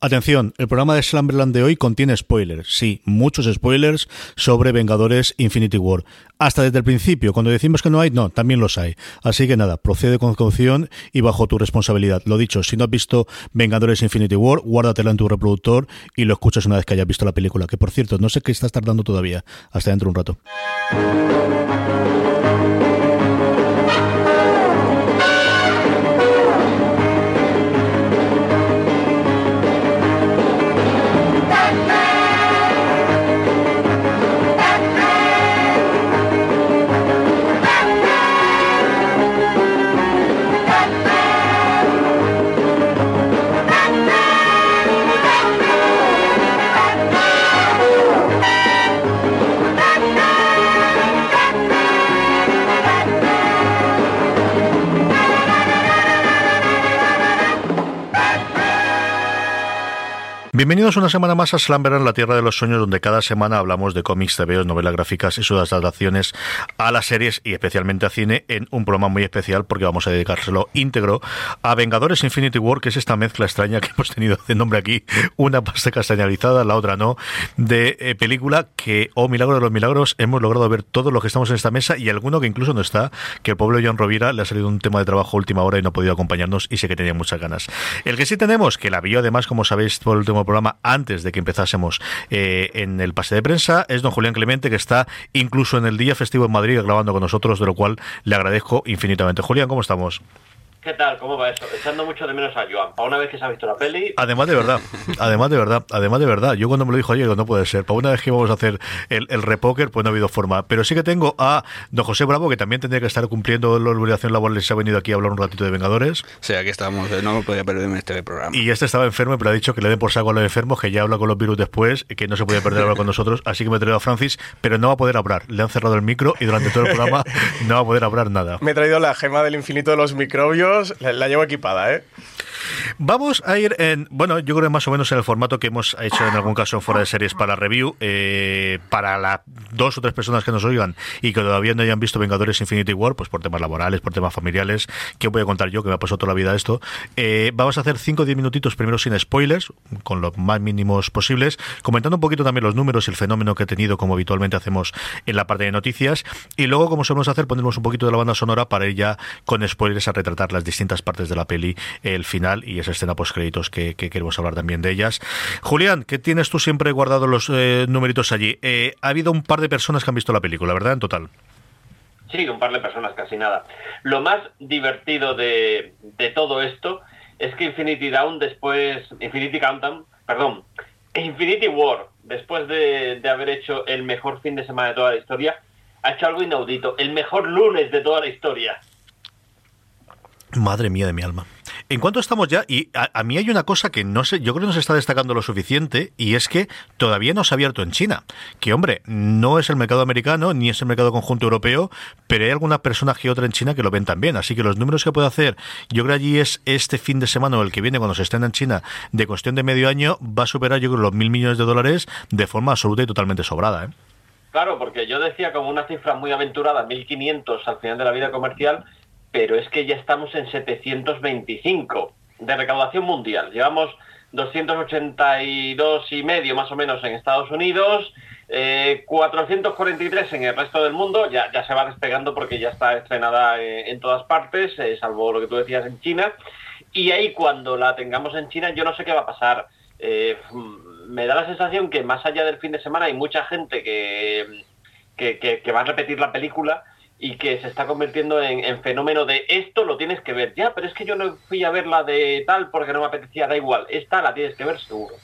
Atención, el programa de Slumberland de hoy contiene spoilers, sí, muchos spoilers sobre Vengadores Infinity War. Hasta desde el principio, cuando decimos que no hay, no, también los hay. Así que nada, procede con caución y bajo tu responsabilidad. Lo dicho, si no has visto Vengadores Infinity War, guárdatelo en tu reproductor y lo escuchas una vez que hayas visto la película. Que por cierto, no sé qué estás tardando todavía. Hasta dentro de un rato. Bienvenidos una semana más a Slumberland, la tierra de los sueños, donde cada semana hablamos de cómics, TVOs, novelas gráficas y sus adaptaciones a las series y especialmente a cine en un programa muy especial porque vamos a dedicárselo íntegro a Vengadores Infinity War, que es esta mezcla extraña que hemos tenido de nombre aquí, una pasta castañalizada, la otra no, de eh, película que, oh milagro de los milagros, hemos logrado ver todos los que estamos en esta mesa y alguno que incluso no está, que el pueblo John Rovira le ha salido un tema de trabajo última hora y no ha podido acompañarnos y sé que tenía muchas ganas. El que sí tenemos, que la vio además, como sabéis, por el último programa antes de que empezásemos eh, en el pase de prensa. Es don Julián Clemente, que está incluso en el día festivo en Madrid grabando con nosotros, de lo cual le agradezco infinitamente. Julián, ¿cómo estamos? ¿Qué tal? ¿Cómo va eso? Echando mucho de menos a Joan. Para una vez que se ha visto la peli. Además de verdad, además de verdad, además de verdad. Yo cuando me lo dijo ayer, no puede ser. Para una vez que íbamos a hacer el, el repóker, pues no ha habido forma. Pero sí que tengo a don José Bravo, que también tendría que estar cumpliendo la obligación laboral y se ha venido aquí a hablar un ratito de Vengadores. Sí, aquí estamos. No me podía perderme este programa. Y este estaba enfermo, pero ha dicho que le den por saco a los enfermos, que ya habla con los virus después, que no se podía perder hablar con nosotros. Así que me he traído a Francis, pero no va a poder hablar. Le han cerrado el micro y durante todo el programa no va a poder hablar nada. Me he traído la gema del infinito de los microbios. La, la llevo aquí ¿eh? Vamos a ir en, bueno, yo creo que más o menos en el formato que hemos hecho en algún caso fuera de series para review, eh, para las dos o tres personas que nos oigan y que todavía no hayan visto Vengadores Infinity War, pues por temas laborales, por temas familiares, que voy a contar yo, que me ha pasado toda la vida esto, eh, vamos a hacer 5 o 10 minutitos primero sin spoilers, con los más mínimos posibles, comentando un poquito también los números y el fenómeno que ha tenido, como habitualmente hacemos en la parte de noticias, y luego, como solemos hacer, ponemos un poquito de la banda sonora para ir ya con spoilers a retratar las distintas partes de la peli, el final y esa escena post créditos que, queremos hablar también de ellas. Julián, ¿qué tienes tú siempre guardado los eh, numeritos allí? Eh, ha habido un par de personas que han visto la película, ¿verdad? En total. Sí, un par de personas, casi nada. Lo más divertido de, todo esto es que Infinity Down después, Infinity Countdown, perdón, Infinity War, después de, de haber hecho el mejor fin de semana de toda la historia, ha hecho algo inaudito, el mejor lunes de toda la historia. Madre mía de mi alma. ¿En cuánto estamos ya? Y a, mí hay una cosa que no sé, yo creo que no se está destacando lo suficiente y es que todavía no se ha abierto en China. Que hombre, no es el mercado americano ni es el mercado conjunto europeo, pero hay alguna persona que otra en China que lo ven también. Así que los números que puede hacer, yo creo allí es este fin de semana o el que viene cuando se estén en China de cuestión de medio año, va a superar yo creo los mil millones de dólares de forma absoluta y totalmente sobrada. ¿eh? Claro, porque yo decía como una cifra muy aventurada, 1.500 al final de la vida comercial, pero es que ya estamos en 725 de recaudación mundial. Llevamos 282 y medio más o menos en Estados Unidos, 443 eh, en el resto del mundo, ya, ya se va despegando porque ya está estrenada eh, en todas partes, eh, salvo lo que tú decías en China. Y ahí cuando la tengamos en China, yo no sé qué va a pasar. me da la sensación que más allá del fin de semana hay mucha gente que, que, va a repetir la película y que se está convirtiendo en, fenómeno de esto lo tienes que ver ya, pero es que yo no fui a verla de tal porque no me apetecía, da igual, esta la tienes que ver seguro.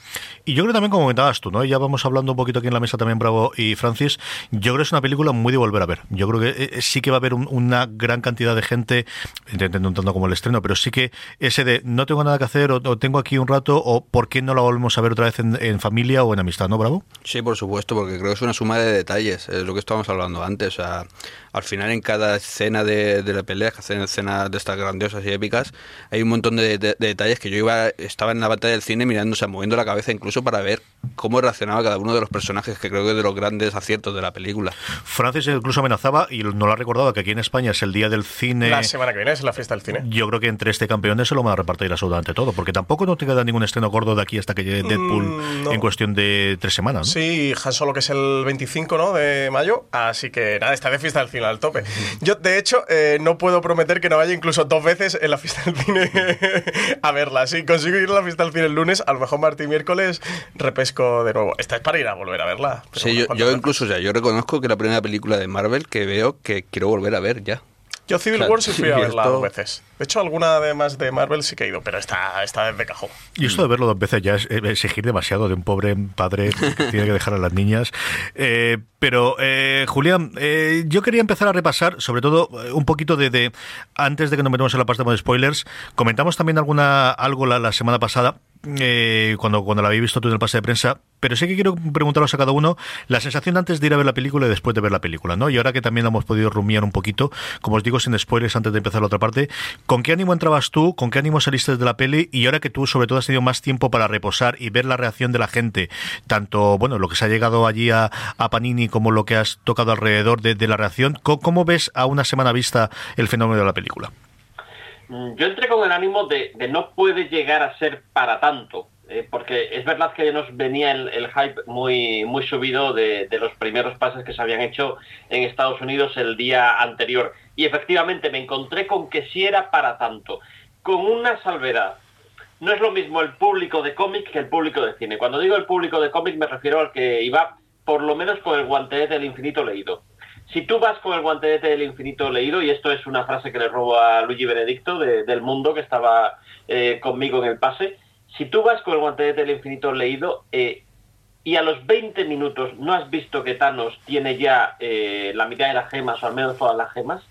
Y yo creo también, como comentabas tú, ¿no? Ya vamos hablando un poquito aquí en la mesa también, Bravo y Francis. Yo creo que es una película muy de volver a ver. Yo creo que eh, eh, sí que va a haber una gran cantidad de gente, intentando un tanto como el estreno, pero sí que ese de no tengo nada que hacer o, tengo aquí un rato o por qué no la volvemos a ver otra vez en, familia o en amistad, ¿no, Bravo? Sí, por supuesto, porque creo que es una suma de detalles, es lo que estábamos hablando antes. O sea, al final en cada escena de, la pelea, que hacen escenas de estas grandiosas y épicas, hay un montón de, detalles que yo iba estaba en la batalla del cine mirando, o sea, moviendo la cabeza incluso para ver cómo reaccionaba cada uno de los personajes, que creo que es de los grandes aciertos de la película. Francis incluso amenazaba, y no lo ha recordado, que aquí en España es el día del cine. La semana que viene es la fiesta del cine. Yo creo que entre este campeón se lo van a repartir absolutamente todo, porque tampoco no te queda ningún estreno gordo de aquí hasta que llegue Deadpool mm, en cuestión de tres semanas. ¿no? Sí, Han Solo que es el 25 ¿no? de mayo, así que nada, está de fiesta del cine al tope. Yo, de hecho, eh, no puedo prometer que no vaya incluso dos veces en la fiesta del cine a verla. Si consigo ir a la fiesta del cine el lunes, a lo mejor martes y miércoles repesco de nuevo. Esta es para ir a volver a verla. Sí, yo, incluso, ya, yo reconozco que la primera película de Marvel que veo que quiero volver a ver ya. Yo Civil War sí fui a verla dos veces. De hecho, alguna además de Marvel sí que he ido, pero esta, esta de cajón. Y esto de verlo dos veces ya es exigir demasiado de un pobre padre que tiene que dejar a las niñas. Eh, pero, eh, Julián, eh, yo quería empezar a repasar, sobre todo un poquito de, antes de que nos metamos en la parte de spoilers, comentamos también alguna algo la semana pasada, eh, cuando, cuando la habéis visto tú en el pase de prensa, pero sí que quiero preguntaros a cada uno la sensación antes de ir a ver la película y después de ver la película, ¿no? Y ahora que también hemos podido rumiar un poquito, como os digo, sin spoilers antes de empezar la otra parte, ¿con qué ánimo entrabas tú? ¿Con qué ánimo saliste de la peli? Y ahora que tú, sobre todo, has tenido más tiempo para reposar y ver la reacción de la gente, tanto, bueno, lo que se ha llegado allí a, Panini como lo que has tocado alrededor de, la reacción, ¿cómo, ves a una semana vista el fenómeno de la película? Mm, yo entré con el ánimo de, no puede llegar a ser para tanto, eh, porque es verdad que nos venía el, hype muy, muy subido de, los primeros pases que se habían hecho en Estados Unidos el día anterior. Y efectivamente me encontré con que sí era para tanto, con una salvedad. No es lo mismo el público de cómic que el público de cine. Cuando digo el público de cómic me refiero al que iba por lo menos con el guantelete del infinito leído si tú vas con el guantelete del infinito leído, y esto es una frase que le robo a Luigi Benedicto del mundo que estaba eh, conmigo en el pase, si tú vas con el guantelete del infinito leído eh, y a los 20 minutos no has visto que Thanos tiene ya eh, la mitad de las gemas, o al menos todas las gemas,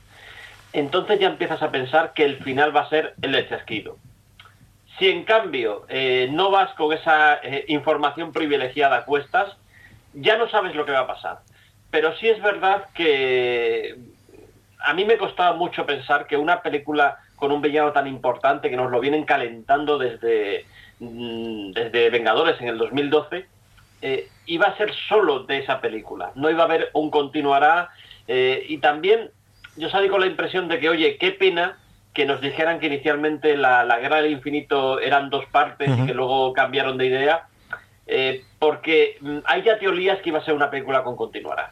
entonces ya empiezas a pensar que el final va a ser el chasquido. Si en cambio no vas con esa información privilegiada a cuestas, ya no sabes lo que va a pasar pero sí es verdad que a mí me costaba mucho pensar que una película con un villano tan importante que nos lo vienen calentando desde, mm, desde Vengadores en el 2012, eh, iba a ser solo de esa película. No iba a haber un continuará. Eh, y también yo salí con la impresión de que, oye, qué pena que nos dijeran que inicialmente la, Guerra del Infinito eran dos partes y que luego cambiaron de idea. Eh, porque mm, hay ya teorías que iba a ser una película con continuará.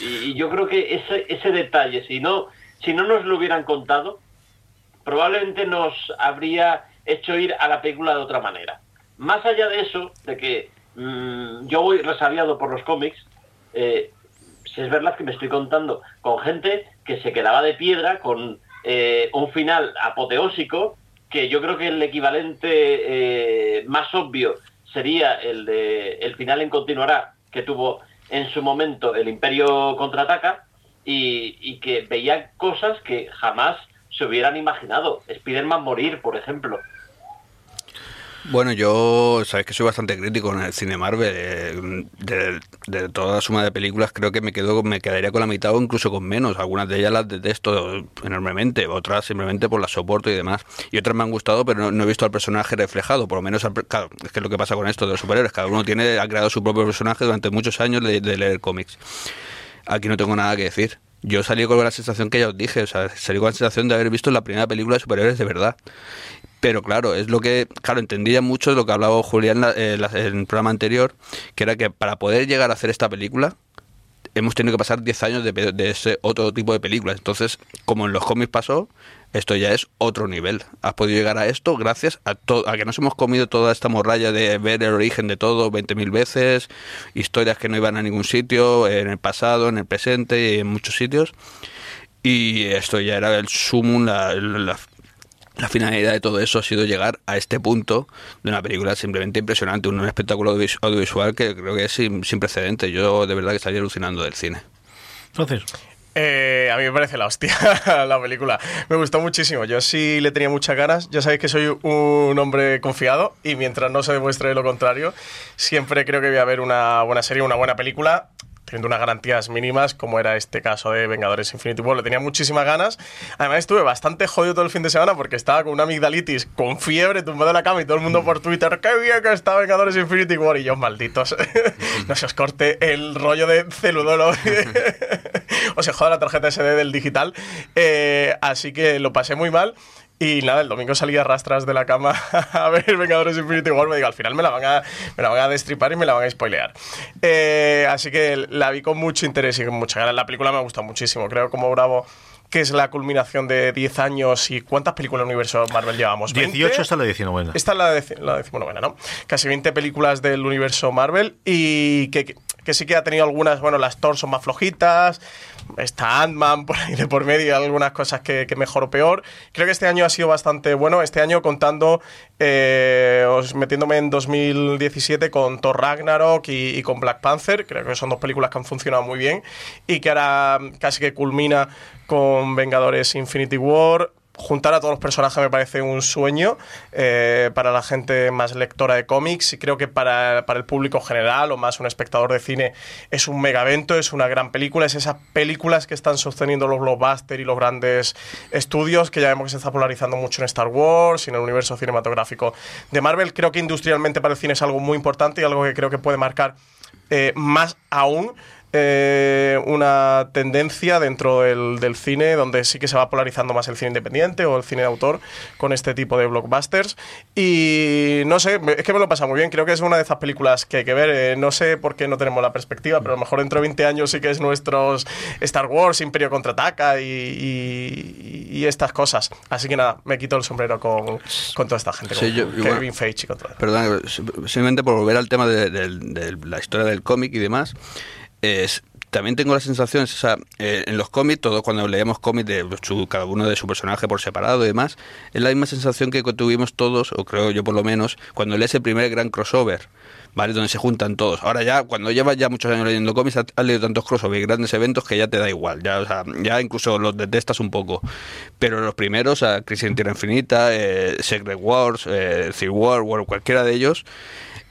Y, yo creo que ese, ese detalle, si no, si no nos lo hubieran contado, probablemente nos habría hecho ir a la película de otra manera. Más allá de eso, de que mm, yo voy resabiado por los cómics, eh, si es verdad que me estoy contando con gente que se quedaba de piedra con eh, un final apoteósico, que yo creo que el equivalente eh, más obvio sería el de el final en continuará que tuvo en su momento el Imperio contraataca y, que veía cosas que jamás se hubieran imaginado. Spider-Man morir, por ejemplo. Bueno, yo sabes que soy bastante crítico en el cine Marvel. Eh, de, toda la suma de películas creo que me quedo me quedaría con la mitad o incluso con menos. Algunas de ellas las detesto enormemente, otras simplemente por la soporto y demás. Y otras me han gustado, pero no, he visto al personaje reflejado. Por lo menos, claro, es que es lo que pasa con esto de los superhéroes. Cada uno tiene ha creado su propio personaje durante muchos años de, de leer cómics. Aquí no tengo nada que decir. Yo salí con la sensación que ya os dije, o sea, salí con la sensación de haber visto la primera película de superhéroes de verdad. Pero claro, es lo que, claro, entendía mucho lo que hablaba Julián eh, en el programa anterior, que era que para poder llegar a hacer esta película, hemos tenido que pasar 10 años de, de, ese otro tipo de películas. Entonces, como en los cómics pasó, esto ya es otro nivel. Has podido llegar a esto gracias a, a que nos hemos comido toda esta morralla de ver el origen de todo 20.000 veces, historias que no iban a ningún sitio, en el pasado, en el presente y en muchos sitios. Y esto ya era el sumum, la, la, la finalidad de todo eso ha sido llegar a este punto de una película simplemente impresionante, un espectáculo audiovisual que creo que es sin, sin precedentes. Yo de verdad que estaría alucinando del cine. Entonces, eh, a mí me parece la hostia la película. Me gustó muchísimo. Yo sí le tenía muchas ganas. Ya sabéis que soy un hombre confiado y mientras no se demuestre lo contrario, siempre creo que voy a ver una buena serie, una buena película teniendo unas garantías mínimas, como era este caso de Vengadores Infinity War. Le tenía muchísimas ganas. Además, estuve bastante jodido todo el fin de semana porque estaba con una amigdalitis, con fiebre, tumbado en la cama y todo el mundo por Twitter, ¡qué bien que está Vengadores Infinity War! Y yo, malditos, no se os corte el rollo de celudolo. o se joda la tarjeta SD del digital. Eh, así que lo pasé muy mal. Y nada, el domingo salí a rastras de la cama a ver Vengadores Infinity War. Me digo, al final me la van a, me la van a destripar y me la van a spoilear. Eh, así que la vi con mucho interés y con mucha ganas. La película me ha gustado muchísimo. Creo como Bravo que es la culminación de 10 años y ¿cuántas películas del universo Marvel llevamos? 18 hasta la 19. Esta es la, de, la 19, ¿no? Casi 20 películas del universo Marvel y que, que sí que ha tenido algunas, bueno, las Thor son más flojitas, está Ant-Man por ahí de por medio, algunas cosas que, mejor o peor. Creo que este año ha sido bastante bueno. Este año contando, eh, metiéndome en 2017 con Thor Ragnarok y, y, con Black Panther. Creo que son dos películas que han funcionado muy bien y que ahora casi que culmina con Vengadores Infinity War juntar a todos los personajes me parece un sueño eh, para la gente más lectora de cómics y creo que para, para, el público general o más un espectador de cine es un megavento, es una gran película, es esas películas que están sosteniendo los blockbusters y los grandes estudios que ya vemos que se está polarizando mucho en Star Wars y en el universo cinematográfico de Marvel. Creo que industrialmente para el cine es algo muy importante y algo que creo que puede marcar eh, más aún eh, una tendencia dentro del, del, cine donde sí que se va polarizando más el cine independiente o el cine de autor con este tipo de blockbusters. Y no sé, es que me lo pasa muy bien. Creo que es una de esas películas que hay que ver. Eh, no sé por qué no tenemos la perspectiva, pero a lo mejor dentro de 20 años sí que es nuestros Star Wars, Imperio contraataca y, y, y estas cosas. Así que nada, me quito el sombrero con, con toda esta gente. Sí, yo, Kevin igual, Feige y con todo. Perdón, simplemente por volver al tema de, de, de la historia del cómic y demás es también tengo la sensación, o sea, eh, en los cómics, todos cuando leíamos cómics de su, cada uno de su personaje por separado y demás, es la misma sensación que tuvimos todos, o creo yo por lo menos, cuando lees el primer gran crossover, ¿vale? Donde se juntan todos. Ahora ya, cuando llevas ya muchos años leyendo cómics, has, leído tantos crossover y grandes eventos que ya te da igual, ya, o sea, ya incluso los detestas un poco. Pero los primeros, Crisis en Tierra Infinita, eh, Secret Wars, eh, Civil War, War, cualquiera de ellos,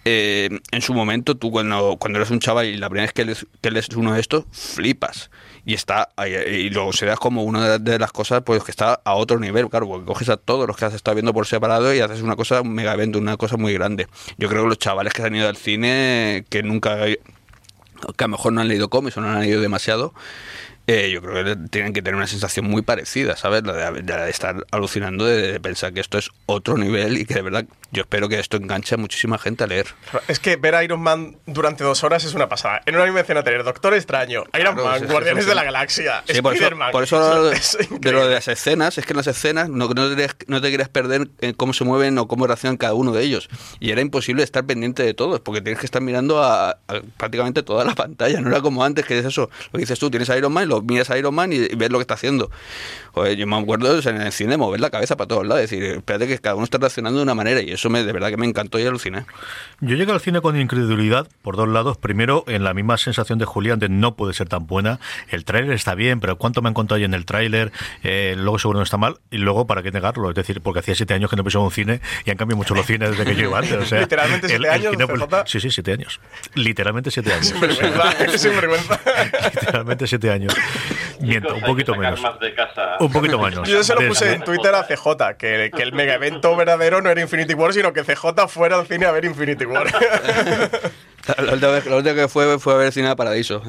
eh, en su momento, tú cuando, cuando eres un chaval y la primera vez que lees, que lees uno de estos, flipas. Y está y se da como una de las cosas pues que está a otro nivel, claro, porque coges a todos los que has estado viendo por separado y haces una cosa, mega evento, una cosa muy grande. Yo creo que los chavales que se han ido al cine, que nunca, que a lo mejor no han leído cómics o no han leído demasiado, eh, yo creo que tienen que tener una sensación muy parecida, ¿sabes? La de, de, de estar alucinando, de, de, pensar que esto es otro nivel y que de verdad yo espero que esto enganche a muchísima gente a leer. Es que ver a Iron Man durante dos horas es una pasada. En una animación a tener Doctor Extraño, Iron claro, Man, Guardianes de la Galaxia, sí, Spider-Man. Por eso, por eso de lo de las escenas, es que en las escenas no, no, te, no te quieres perder en cómo se mueven o cómo reaccionan cada uno de ellos. Y era imposible estar pendiente de todos, porque tienes que estar mirando a, a prácticamente toda la pantalla. No era como antes, que es eso. Lo que dices tú, tienes a Iron Man y lo miras a Iron Man y, ves lo que está haciendo. Joder, yo me acuerdo en el cine mover la cabeza para todos lados, decir, espérate que cada uno está reaccionando de una manera y eso me, de verdad que me encantó y aluciné. Yo llegué al cine con incredulidad por dos lados. Primero, en la misma sensación de Julián de no puede ser tan buena. El tráiler está bien, pero ¿cuánto me han contado ahí en el tráiler? Eh, luego seguro no está mal. Y luego, ¿para qué negarlo? Es decir, porque hacía siete años que no pisaba un cine y han cambiado mucho los cines desde que yo iba antes. O sea, Literalmente siete el, años. El cine, sí, sí, siete años. Literalmente siete años. Sin vergüenza. sin vergüenza. Literalmente siete años. Miento, un poquito menos. Casa. Un poquito menos. Yo se lo puse en Twitter a CJ, que, que el mega evento verdadero no era Infinity War, sino que CJ fuera al cine a ver Infinity War. La, última, que fue fue a ver Cine de Paradiso.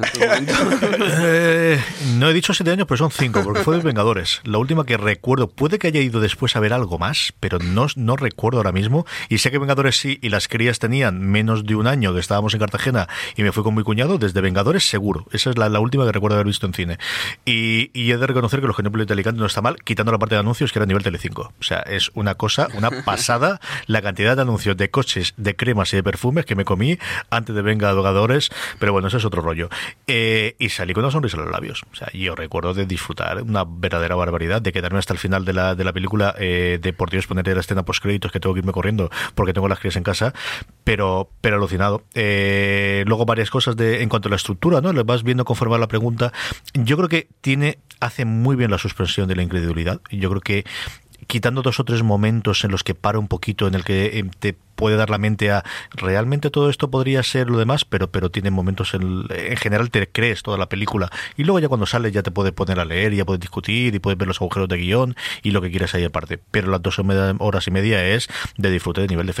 Eh, no he dicho siete años, pero son cinco, porque fue de Vengadores. La última que recuerdo, puede que haya ido después a ver algo más, pero no, no recuerdo ahora mismo. Y sé que Vengadores sí, y las crías tenían menos de un año que estábamos en Cartagena y me fui con mi cuñado, desde Vengadores seguro. Esa es la, última que recuerdo haber visto en cine. Y, he de reconocer que los ejemplos de Alicante no está mal, quitando la parte de anuncios que era a nivel Telecinco. O sea, es una cosa, una pasada la cantidad de anuncios de coches, de cremas y de perfumes que me comí antes de Venga Vengadores, pero bueno, eso es otro rollo. Eh, y salí con una sonrisa en los labios. O sea, yo recuerdo de disfrutar una verdadera barbaridad, de quedarme hasta el final de la, de la película, eh, de por Dios poner la escena post créditos que tengo que irme corriendo porque tengo las crías en casa, pero, pero alucinado. Eh, luego varias cosas de en cuanto a la estructura, ¿no? Lo vas viendo conforme la pregunta. Yo creo que tiene, hace muy bien la suspensión de la incredulidad. Yo creo que quitando dos o tres momentos en los que para un poquito, en el que eh, te puede dar la mente a realmente todo esto podría ser lo demás, pero pero tiene momentos en, en general te crees toda la película y luego ya cuando sales ya te puedes poner a leer, ya puedes discutir y puedes ver los agujeros de guion y lo que quieras ahí aparte. Pero las dos horas y media es de disfrute de nivel de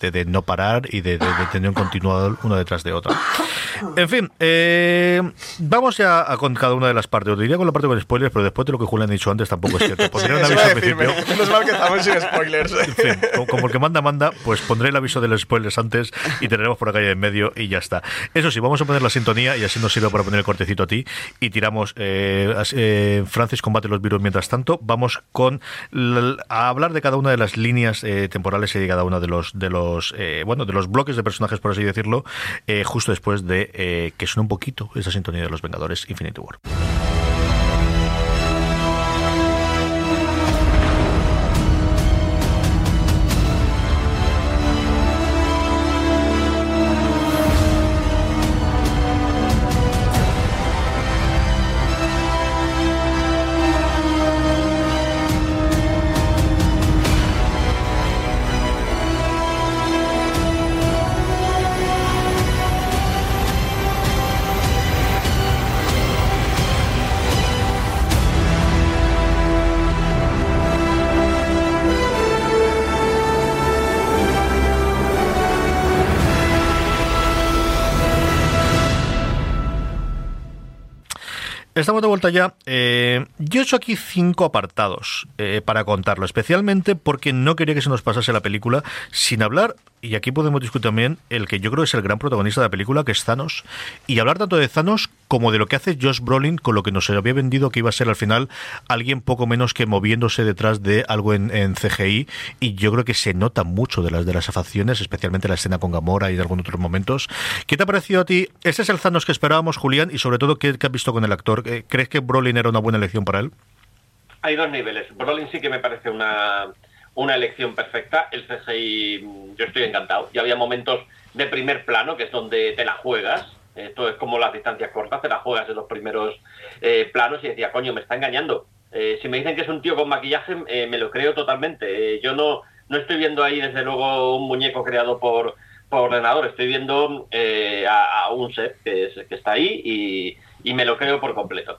De, de, no parar y de, de, tener un continuado uno detrás de otro. En fin, eh, vamos ya a con cada una de las partes. Os diría con la parte con spoilers, pero después de lo que Julián ha dicho antes tampoco es cierto. Pondré un aviso al principio. Menos mal que estamos sin spoilers. En fin, como, el que manda, manda, pues pondré el aviso de los spoilers antes y tendremos por acá en medio y ya está. Eso sí, vamos a poner la sintonía y así nos sirve para poner el cortecito a ti y tiramos. Eh, eh, Francis combate los virus mientras tanto. Vamos con a hablar de cada una de las líneas eh, temporales y de cada uno de los de los eh, bueno de los bloques de personajes, por así decirlo, eh, justo después de eh, que suene un poquito esa sintonía de los Vengadores Infinity War. Estamos de vuelta ya. Eh, yo he hecho aquí cinco apartados eh, para contarlo, especialmente porque no quería que se nos pasase la película sin hablar, y aquí podemos discutir también el que yo creo es el gran protagonista de la película, que es Thanos, y hablar tanto de Thanos como de lo que hace Josh Brolin con lo que nos había vendido que iba a ser al final alguien poco menos que moviéndose detrás de algo en, CGI, y yo creo que se nota mucho de las de las afacciones, especialmente la escena con Gamora y de algunos otros momentos. ¿Qué te ha parecido a ti? ¿Este es el Thanos que esperábamos, Julián? Y sobre todo, ¿qué, qué has visto con el actor? Eh, ¿Crees que Brolin era una buena elección para él? Hay dos niveles. Brolin sí que me parece una, una elección perfecta. El CGI, mm, yo estoy encantado. Ya había momentos de primer plano, que es donde te la juegas. Esto es como las distancias cortas, te la juegas en los primeros eh, planos y decía, coño, me está engañando. Eh, si me dicen que es un tío con maquillaje, me lo creo totalmente. yo no, no estoy viendo ahí, desde luego, un muñeco creado por, por ordenador, estoy viendo eh, a, un set que, está ahí y, y, me lo creo por completo.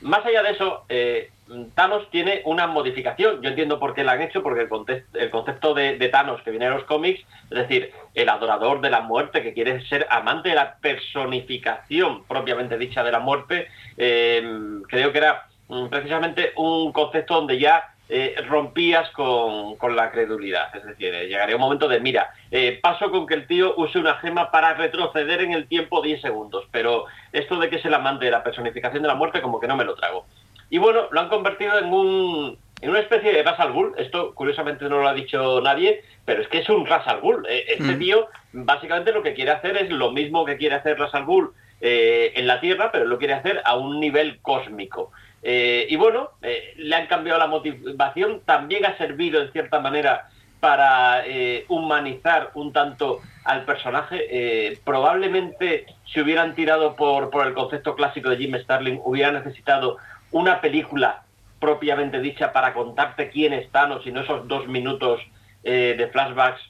Más allá de eso, eh, Thanos tiene una modificación. Yo entiendo por qué la han hecho, porque el, concepto de, Thanos que viene de los cómics, es decir, el adorador de la muerte, que quiere ser amante de la personificación propiamente dicha de la muerte, eh, creo que era mm, precisamente un concepto donde ya eh, rompías con, la credulidad. Es decir, eh, llegaría un momento de, mira, eh, paso con que el tío use una gema para retroceder en el tiempo 10 segundos, pero esto de que es el amante de la personificación de la muerte, como que no me lo trago. Y bueno, lo han convertido en un en una especie de Ras al Ghul. Esto, curiosamente, no lo ha dicho nadie, pero es que es un Ras al Ghul. Este mm. tío, básicamente, lo que quiere hacer es lo mismo que quiere hacer Ras al Ghul en la Tierra, pero lo quiere hacer a un nivel cósmico. Eh, y bueno, eh, le han cambiado la motivación, también ha servido en cierta manera para eh, humanizar un tanto al personaje. probablemente si hubieran tirado por, por el concepto clásico de Jim Starlin, hubiera necesitado una película propiamente dicha para contarte quién es Thanos y no esos dos minutos de flashbacks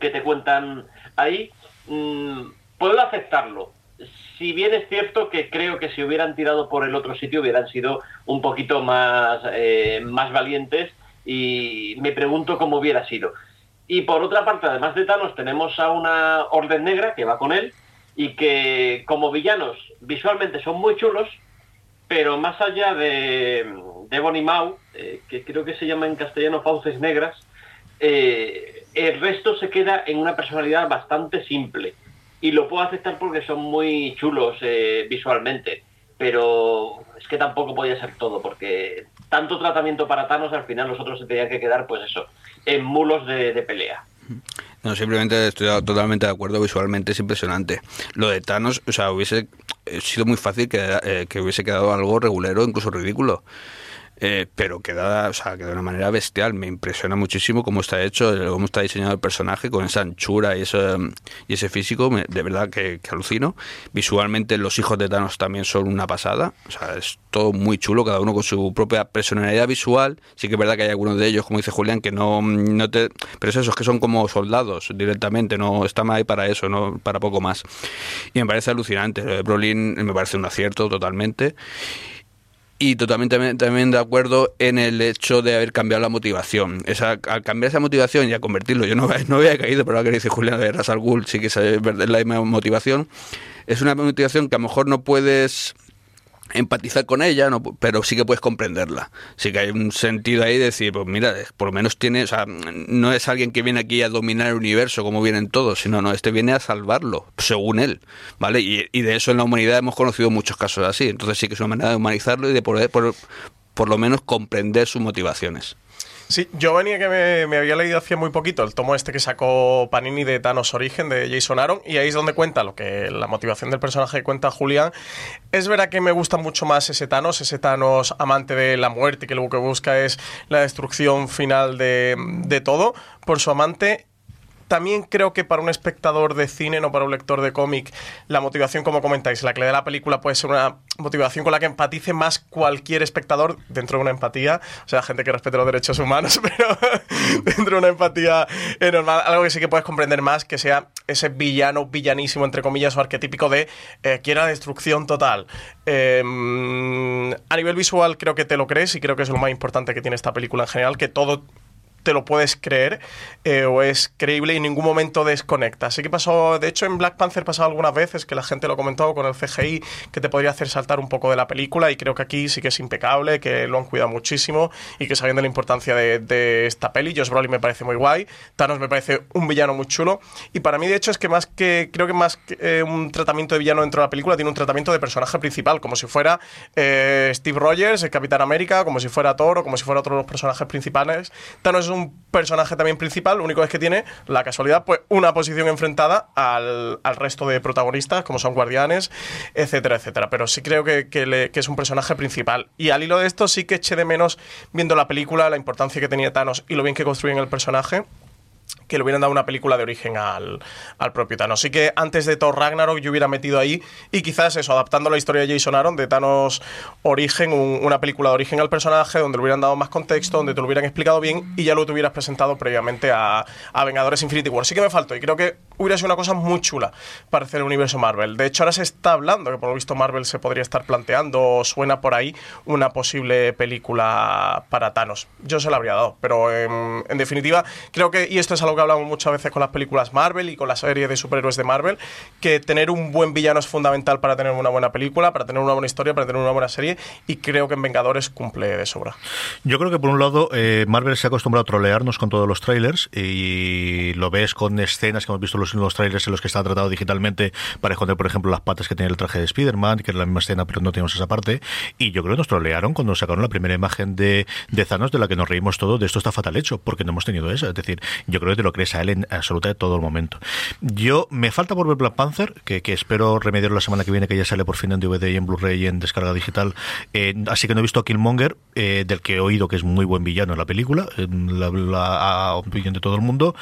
que te cuentan ahí. Mm, puedo aceptarlo, si bien es cierto que creo que si hubieran tirado por el otro sitio hubieran sido un poquito más, eh, más valientes y me pregunto cómo hubiera sido. Y por otra parte, además de Thanos, tenemos a una Orden Negra que va con él y que como villanos visualmente son muy chulos, pero más allá de, de Bonnie Mau, eh, que creo que se llama en castellano Fauces Negras, eh, el resto se queda en una personalidad bastante simple. Y lo puedo aceptar porque son muy chulos eh, visualmente, pero es que tampoco podía ser todo, porque tanto tratamiento para Thanos, al final nosotros se tenían que quedar, pues eso, en mulos de, pelea. No, simplemente estoy totalmente de acuerdo, visualmente es impresionante. Lo de Thanos, o sea, hubiese sido muy fácil que, eh, que hubiese quedado algo regulero, incluso ridículo. Eh, pero queda, o sea, queda de una manera bestial. Me impresiona muchísimo cómo está hecho, cómo está diseñado el personaje con esa anchura y ese, y ese físico. de verdad que, alucino. Visualmente, los hijos de Thanos también son una pasada. O sea, es todo muy chulo, cada uno con su propia personalidad visual. Sí que es verdad que hay algunos de ellos, como dice Julián, que no, no te. Pero es eso, es que son como soldados directamente, no están ahí para eso, no para poco más. Y me parece alucinante. Brolin me parece un acierto totalmente y totalmente también de acuerdo en el hecho de haber cambiado la motivación. Esa, al cambiar esa motivación y a convertirlo, yo no, no había caído, pero ahora que dice Julián de Rasal Ghul, sí que es la misma motivación. Es una motivación que a lo mejor no puedes empatizar con ella, no, pero sí que puedes comprenderla. Sí que hay un sentido ahí de decir, pues mira, por lo menos tiene, o sea, no es alguien que viene aquí a dominar el universo como vienen todos, sino no, este viene a salvarlo, según él, ¿vale? Y, de eso en la humanidad hemos conocido muchos casos así, entonces sí que es una manera de humanizarlo y de poder, por lo menos comprender sus motivaciones. Sí, yo venía que me, había leído hace muy poquito el tomo este que sacó Panini de Thanos Origen de Jason Aaron y ahí es donde cuenta lo que la motivación del personaje que cuenta Julián. Es verdad que me gusta mucho más ese Thanos, ese Thanos amante de la muerte que lo que busca es la destrucción final de, de todo por su amante también creo que para un espectador de cine, no para un lector de cómic, la motivación, como comentáis, la que le da la película puede ser una motivación con la que empatice más cualquier espectador dentro de una empatía, o sea, gente que respete los derechos humanos, pero dentro de una empatía normal, algo que sí que puedes comprender más, que sea ese villano, villanísimo, entre comillas, o arquetípico de eh, quiera destrucción total. Em, a nivel visual creo que te lo crees y creo que es lo más importante que tiene esta película en general, que todo te lo puedes creer eh, o es creíble y en ningún momento desconecta. Así que pasó, de hecho en Black Panther pasado algunas veces que la gente lo comentó con el CGI que te podría hacer saltar un poco de la película y creo que aquí sí que es impecable, que lo han cuidado muchísimo y que sabiendo la importancia de, esta peli, Josh Brolin me parece muy guay, Thanos me parece un villano muy chulo y para mí de hecho es que más que, creo que más que eh, un tratamiento de villano dentro de la película tiene un tratamiento de personaje principal, como si fuera eh, Steve Rogers, el Capitán América, como si fuera Thor o como si fuera otro de los personajes principales. Thanos un personaje también principal, lo único es que tiene la casualidad, pues una posición enfrentada al, resto de protagonistas, como son guardianes, etcétera, etcétera. Pero sí creo que, que, es un personaje principal. Y al hilo de esto sí que eché de menos, viendo la película, la importancia que tenía Thanos y lo bien que construyen el personaje que le hubieran dado una película de origen al, al propio Thanos. Así que antes de Thor Ragnarok yo hubiera metido ahí y quizás eso, adaptando la historia de Jason Aaron de Thanos Origen, una película de origen al personaje donde le hubieran dado más contexto, donde te lo hubieran explicado bien y ya lo hubieras presentado previamente a, a Vengadores Infinity War. Sí que me faltó y creo que hubiera sido una cosa muy chula para hacer el universo Marvel. De hecho ahora se está hablando que por lo visto Marvel se podría estar planteando o suena por ahí una posible película para Thanos. Yo se la habría dado, pero en, en definitiva creo que, y esto es algo que hablamos muchas veces con las películas Marvel y con la serie de superhéroes de Marvel, que tener un buen villano es fundamental para tener una buena película, para tener una buena historia, para tener una buena serie, y creo que en Vengadores cumple de sobra. Yo creo que por un lado eh, Marvel se ha acostumbrado a trolearnos con todos los trailers y lo ves con escenas que hemos visto los últimos trailers en los que está tratado digitalmente para esconder, por ejemplo, las patas que tiene el traje de Spider-Man, que es la misma escena, pero no tenemos esa parte. Y yo creo que nos trolearon cuando sacaron la primera imagen de, de Thanos, de la que nos reímos todos, de esto está fatal hecho, porque no hemos tenido eso. Es decir, yo creo que te lo crees a él en absolutamente todo el momento. Yo me falta por ver Black Panther, que, que espero remediar la semana que viene, que ya sale por fin en DVD y en Blu-ray y en descarga digital. Eh, así que no he visto a Killmonger, eh, del que he oído que es muy buen villano en la película, en la, opinión de todo el mundo.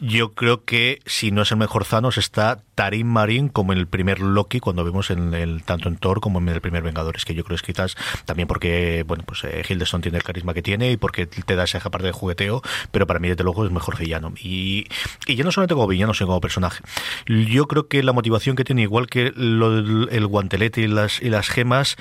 Yo creo que si no es el mejor Thanos, está Tarim Marín como en el primer Loki, cuando vemos en el, tanto en Thor como en el primer Vengadores, que yo creo es quizás también porque, bueno, pues eh, tiene el carisma que tiene y porque te da esa parte de jugueteo, pero para mí desde luego es mejor villano. Y, y ya no solamente como villano, sino como personaje. Yo creo que la motivación que tiene, igual que lo, el guantelete y las, y las gemas,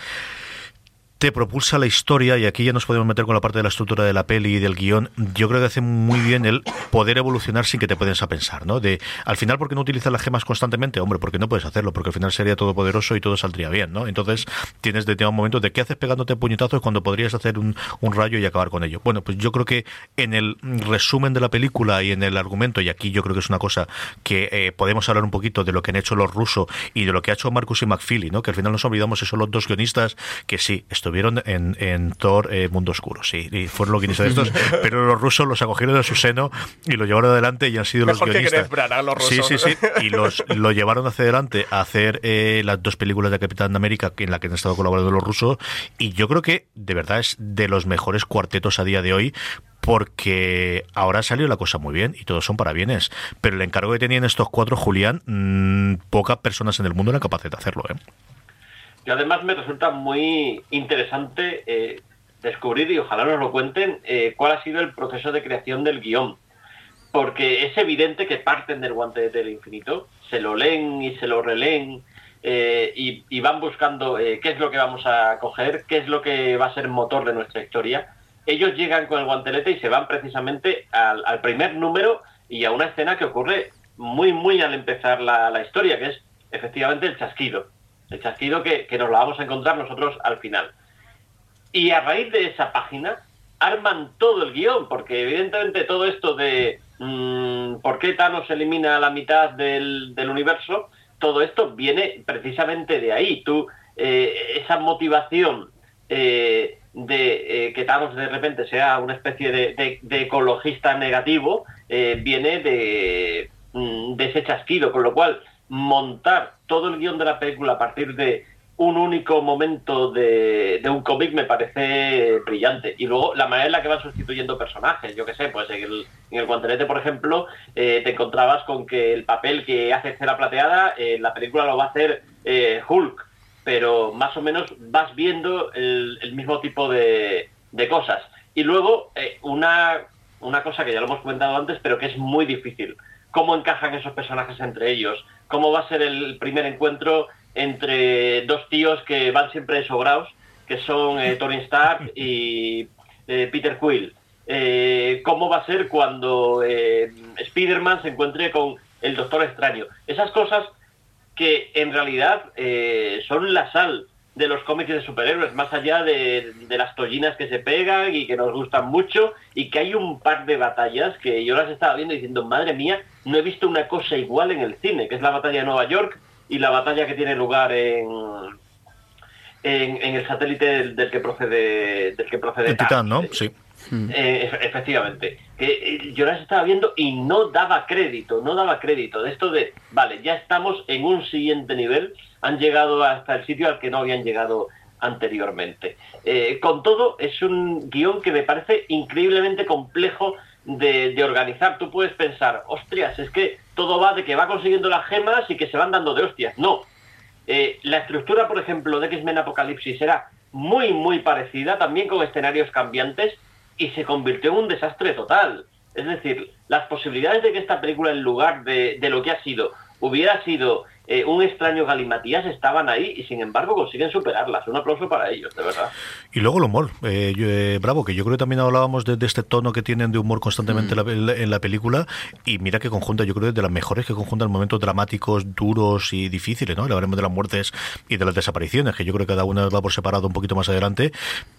te propulsa la historia, y aquí ya nos podemos meter con la parte de la estructura de la peli y del guion, yo creo que hace muy bien el poder evolucionar sin que te puedes a pensar, ¿no? De, al final, ¿por qué no utilizas las gemas constantemente? Hombre, porque no puedes hacerlo, porque al final sería todopoderoso y todo saldría bien, ¿no? Entonces, tienes de un momento de qué haces pegándote puñetazos cuando podrías hacer un, un, rayo y acabar con ello. Bueno, pues yo creo que en el resumen de la película y en el argumento, y aquí yo creo que es una cosa que eh, podemos hablar un poquito de lo que han hecho los rusos y de lo que ha hecho Marcus y McFeely, ¿no? Que al final nos olvidamos que son los dos guionistas que sí, estuvieron en, en Thor eh, Mundo Oscuro, sí, y fueron los guionistas de estos, pero los rusos los acogieron a su seno y lo llevaron adelante y han sido Mejor los guionistas. Que Branagh, los rusos. Sí, sí, sí, y los, lo llevaron hacia adelante a hacer eh, las dos películas de Capitán América en las que han estado colaborando los rusos y yo creo que de verdad es de los mejores cuartetos a día de hoy porque ahora salió la cosa muy bien y todos son para bienes. Pero el encargo que tenían estos cuatro, Julián, mmm, pocas personas en el mundo eran capaces de hacerlo. ¿eh? Y además me resulta muy interesante eh, descubrir, y ojalá nos lo cuenten, eh, cuál ha sido el proceso de creación del guion. Porque es evidente que parten del guante del infinito, se lo leen y se lo releen eh, y, van buscando qué es lo que vamos a coger, qué es lo que va a ser motor de nuestra historia. Ellos llegan con el guantelete y se van precisamente al, primer número y a una escena que ocurre muy, muy al empezar la historia, que es efectivamente el chasquido el chasquido que, que, nos lo vamos a encontrar nosotros al final. Y a raíz de esa página arman todo el guion, porque evidentemente todo esto de mmm, por qué Thanos elimina la mitad del, del, universo, todo esto viene precisamente de ahí. Tú, eh, esa motivación eh, de eh, que Thanos de repente sea una especie de ecologista negativo, eh, viene de, mm, de ese chasquido, con lo cual montar todo el guion de la película a partir de un único momento de, un cómic me parece brillante. Y luego la manera en la que van sustituyendo personajes, yo que sé, pues en el, en el guantelete, por ejemplo, eh, te encontrabas con que el papel que hace Cera Plateada, en eh, la película lo va a hacer eh, Hulk, pero más o menos vas viendo el, el mismo tipo de, de, cosas. Y luego eh, una, una cosa que ya lo hemos comentado antes, pero que es muy difícil. ¿Cómo encajan esos personajes entre ellos? cómo va a ser el primer encuentro entre dos tíos que van siempre sobrados, que son eh, Tony Stark y eh, Peter Quill. Eh, cómo va a ser cuando eh, Spider-Man se encuentre con el Doctor Extraño. Esas cosas que en realidad son la sal de los cómics de superhéroes, más allá de, de, las tollinas que se pegan y que nos gustan mucho, y que hay un par de batallas que yo las estaba viendo diciendo, madre mía, no he visto una cosa igual en el cine, que es la batalla de Nueva York y la batalla que tiene lugar en, en, en el satélite del, del, que procede del que procede el Titán, ¿no? Sí. Eh, efectivamente, que eh, yo las estaba viendo y no daba crédito, no daba crédito de esto de, vale, ya estamos en un siguiente nivel, han llegado hasta el sitio al que no habían llegado anteriormente. Eh, con todo, es un guion que me parece increíblemente complejo de, organizar. Tú puedes pensar, hostias, es que todo va de que va consiguiendo las gemas y que se van dando de hostias. No. Eh, la estructura, por ejemplo, de X-Men Apocalipsis era muy, muy parecida, también con escenarios cambiantes, y se convirtió en un desastre total. Es decir, las posibilidades de que esta película, en lugar de, de lo que ha sido, hubiera sido eh, un extraño galimatías estaban ahí y sin embargo consiguen superarlas. Un aplauso para ellos, de verdad. Y luego el humor, eh, eh, bravo, que yo creo que también hablábamos de, este tono que tienen de humor constantemente mm. en, la, película y mira que conjunta, yo creo, de las mejores que conjuntan momentos dramáticos, duros y difíciles, ¿no? Hablaremos de las muertes y de las desapariciones, que yo creo que cada una va por separado un poquito más adelante,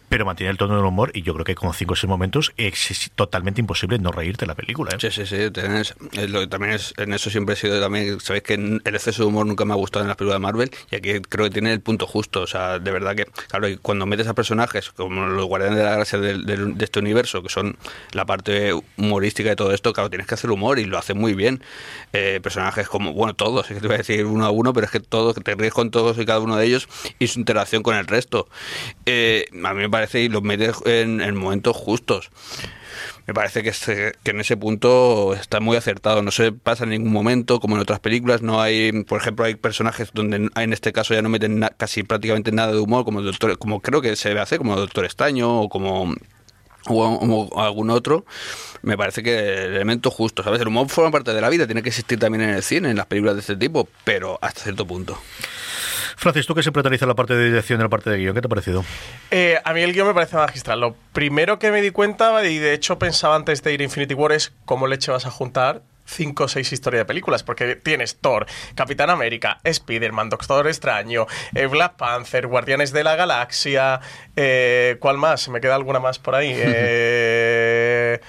pero mantiene el tono del humor y yo creo que con cinco o seis momentos es totalmente imposible no reírte la película. Sí, sí, sí. también es, en eso siempre he sido también, sabéis que el exceso de humor nunca me ha gustado en las películas de Marvel y aquí creo que tiene el punto justo. O sea, de verdad que, claro, cuando metes a personajes como los Guardianes de la Gracia de, este universo, que son la parte humorística de todo esto, claro, tienes que hacer humor y lo hace muy bien. Eh, personajes como, bueno, todos, es que te voy a decir uno a uno, pero es que todos, te ríes con todos y cada uno de ellos y su interacción con el resto. Eh, a mí me parece y los metes en, en momentos justos me parece que, que en ese punto está muy acertado. No se pasa en ningún momento, como en otras películas. No hay, por ejemplo, hay personajes donde en este caso ya no meten casi prácticamente nada de humor, como doctor, como creo que se debe hacer, como Doctor Extraño o como o, algún otro, me parece que el elemento justo, ¿sabes? El humor forma parte de la vida, tiene que existir también en el cine, en las películas de este tipo, pero hasta cierto punto. Francis, tú que siempre analizas la parte de dirección y la parte de guion, ¿qué te ha parecido? Eh, a mí el guion me parece magistral. Lo primero que me di cuenta, y de hecho pensaba antes de ir a Infinity War, es cómo leche vas a juntar cinco o seis historias de películas, porque tienes Thor, Capitán América, Spider-Man, Doctor Extraño, eh, Black Panther, Guardianes de la Galaxia, eh, ¿cuál más? ¿Me queda alguna más por ahí?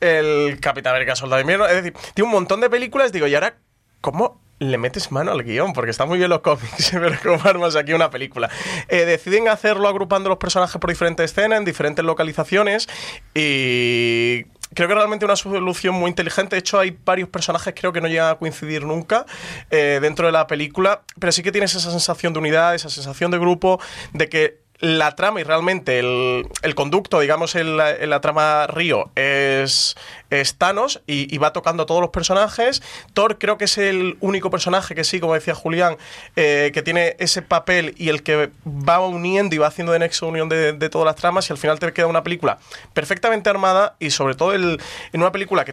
el Capitán América Soldado de Invierno, es decir, tiene un montón de películas, digo, ¿y ahora cómo le metes mano al guion, porque está muy bien los cómics, pero como armas aquí una película. Eh, deciden hacerlo agrupando los personajes por diferentes escenas, en diferentes localizaciones, y creo que realmente una solución muy inteligente. De hecho, hay varios personajes creo que no llegan a coincidir nunca eh, dentro de la película, pero sí que tienes esa sensación de unidad, esa sensación de grupo, de que la trama y realmente el, conducto, digamos, en la, trama Río es, Thanos y, va tocando a todos los personajes. Thor creo que es el único personaje que sí, como decía Julián, eh, que tiene ese papel y el que va uniendo y va haciendo de nexo unión de, todas las tramas y al final te queda una película perfectamente armada y sobre todo en una película que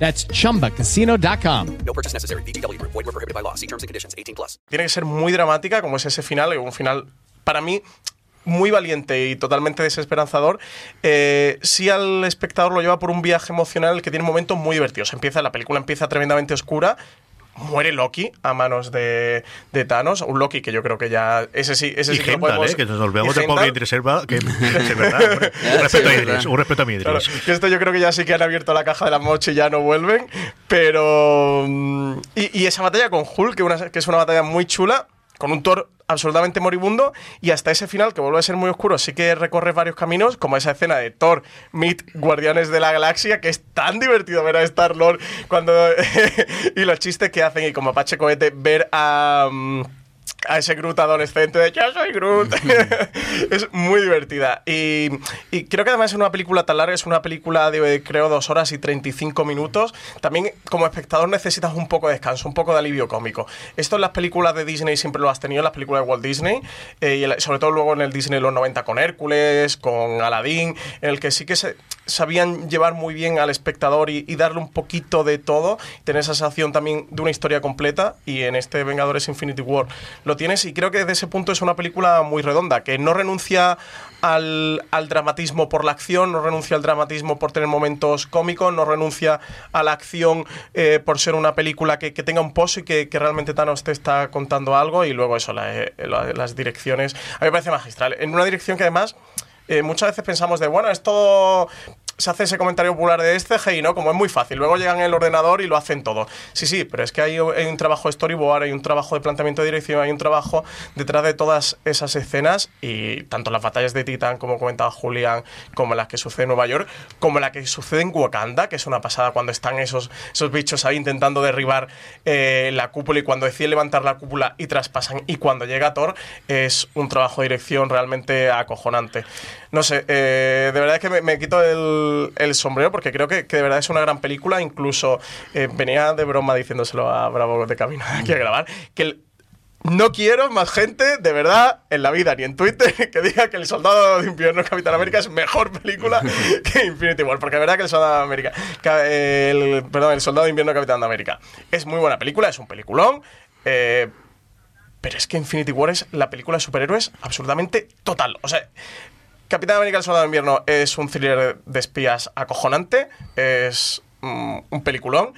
That's chumbacasino.com. No purchase necessary. BGW. Void were prohibited by law. See terms and conditions 18 plus. Tiene que ser muy dramática, como es ese final, un final para mí muy valiente y totalmente desesperanzador, eh, sí al espectador lo lleva por un viaje emocional que tiene momentos muy divertidos. Empieza, la película empieza tremendamente oscura, muere Loki a manos de, de, Thanos. Un Loki que yo creo que ya. Ese sí, ese sí que lo podemos. ¿eh? Que nos olvidamos de Paul Elba. Que, es verdad. Un, respeto a Idris. Un respeto a mi Idris. que esto yo creo que ya sí que han abierto la caja de la mocha y ya no vuelven. Pero. Mm, y, y esa batalla con Hulk, que, una, que es una batalla muy chula, con un Thor absolutamente moribundo y hasta ese final que vuelve a ser muy oscuro sí que recorre varios caminos, como esa escena de Thor meet Guardianes de la Galaxia, que es tan divertido ver a Star-Lord cuando... y los chistes que hacen y como Pache Cohete ver a... mm, a ese Groot adolescente de yo soy Groot. es muy divertida. Y, y creo que además es una película tan larga, es una película de creo dos horas y 35 minutos. También como espectador necesitas un poco de descanso, un poco de alivio cómico. Esto en las películas de Disney siempre lo has tenido, en las películas de Walt Disney, eh, y el- sobre todo luego en el Disney de los 90 con Hércules, con Aladdin, en el que sí que se sabían llevar muy bien al espectador y, darle un poquito de todo, tener esa sensación también de una historia completa y en este Vengadores Infinity War lo tienes y creo que desde ese punto es una película muy redonda, que no renuncia al, al dramatismo por la acción, no renuncia al dramatismo por tener momentos cómicos, no renuncia a la acción eh, por ser una película que, tenga un pozo y que, que realmente Thanos te está contando algo y luego eso, la- eh, la- las direcciones, a mí me parece magistral. En una dirección que además eh, muchas veces pensamos de, bueno, esto se hace ese comentario popular de este hey, ¿no? Como es muy fácil. Luego llegan en el ordenador y lo hacen todo. Sí, sí, pero es que hay, un trabajo de storyboard, hay un trabajo de planteamiento de dirección, hay un trabajo detrás de todas esas escenas y tanto las batallas de Titán, como comentaba Julián, como las que sucede en Nueva York, como la que sucede en Wakanda, que es una pasada cuando están esos, esos bichos ahí intentando derribar eh, la cúpula y cuando deciden levantar la cúpula y traspasan y cuando llega Thor es un trabajo de dirección realmente acojonante. No sé, eh, de verdad que me, me quito el, el sombrero porque creo que, que de verdad es una gran película. Incluso eh, venía de broma diciéndoselo a Bravo de camino aquí a grabar, que el- no quiero más gente, de verdad, en la vida ni en Twitter, que diga que El Soldado de Invierno Capitán América es mejor película que Infinity War. Porque de verdad que El Soldado de América, ca- el, perdón, El Soldado de Invierno Capitán de América es muy buena película, es un peliculón. eh, pero es que Infinity War es la película de superhéroes absolutamente total. O sea, Capitán América el Soldado de Invierno es un thriller de espías acojonante, es mm, un peliculón,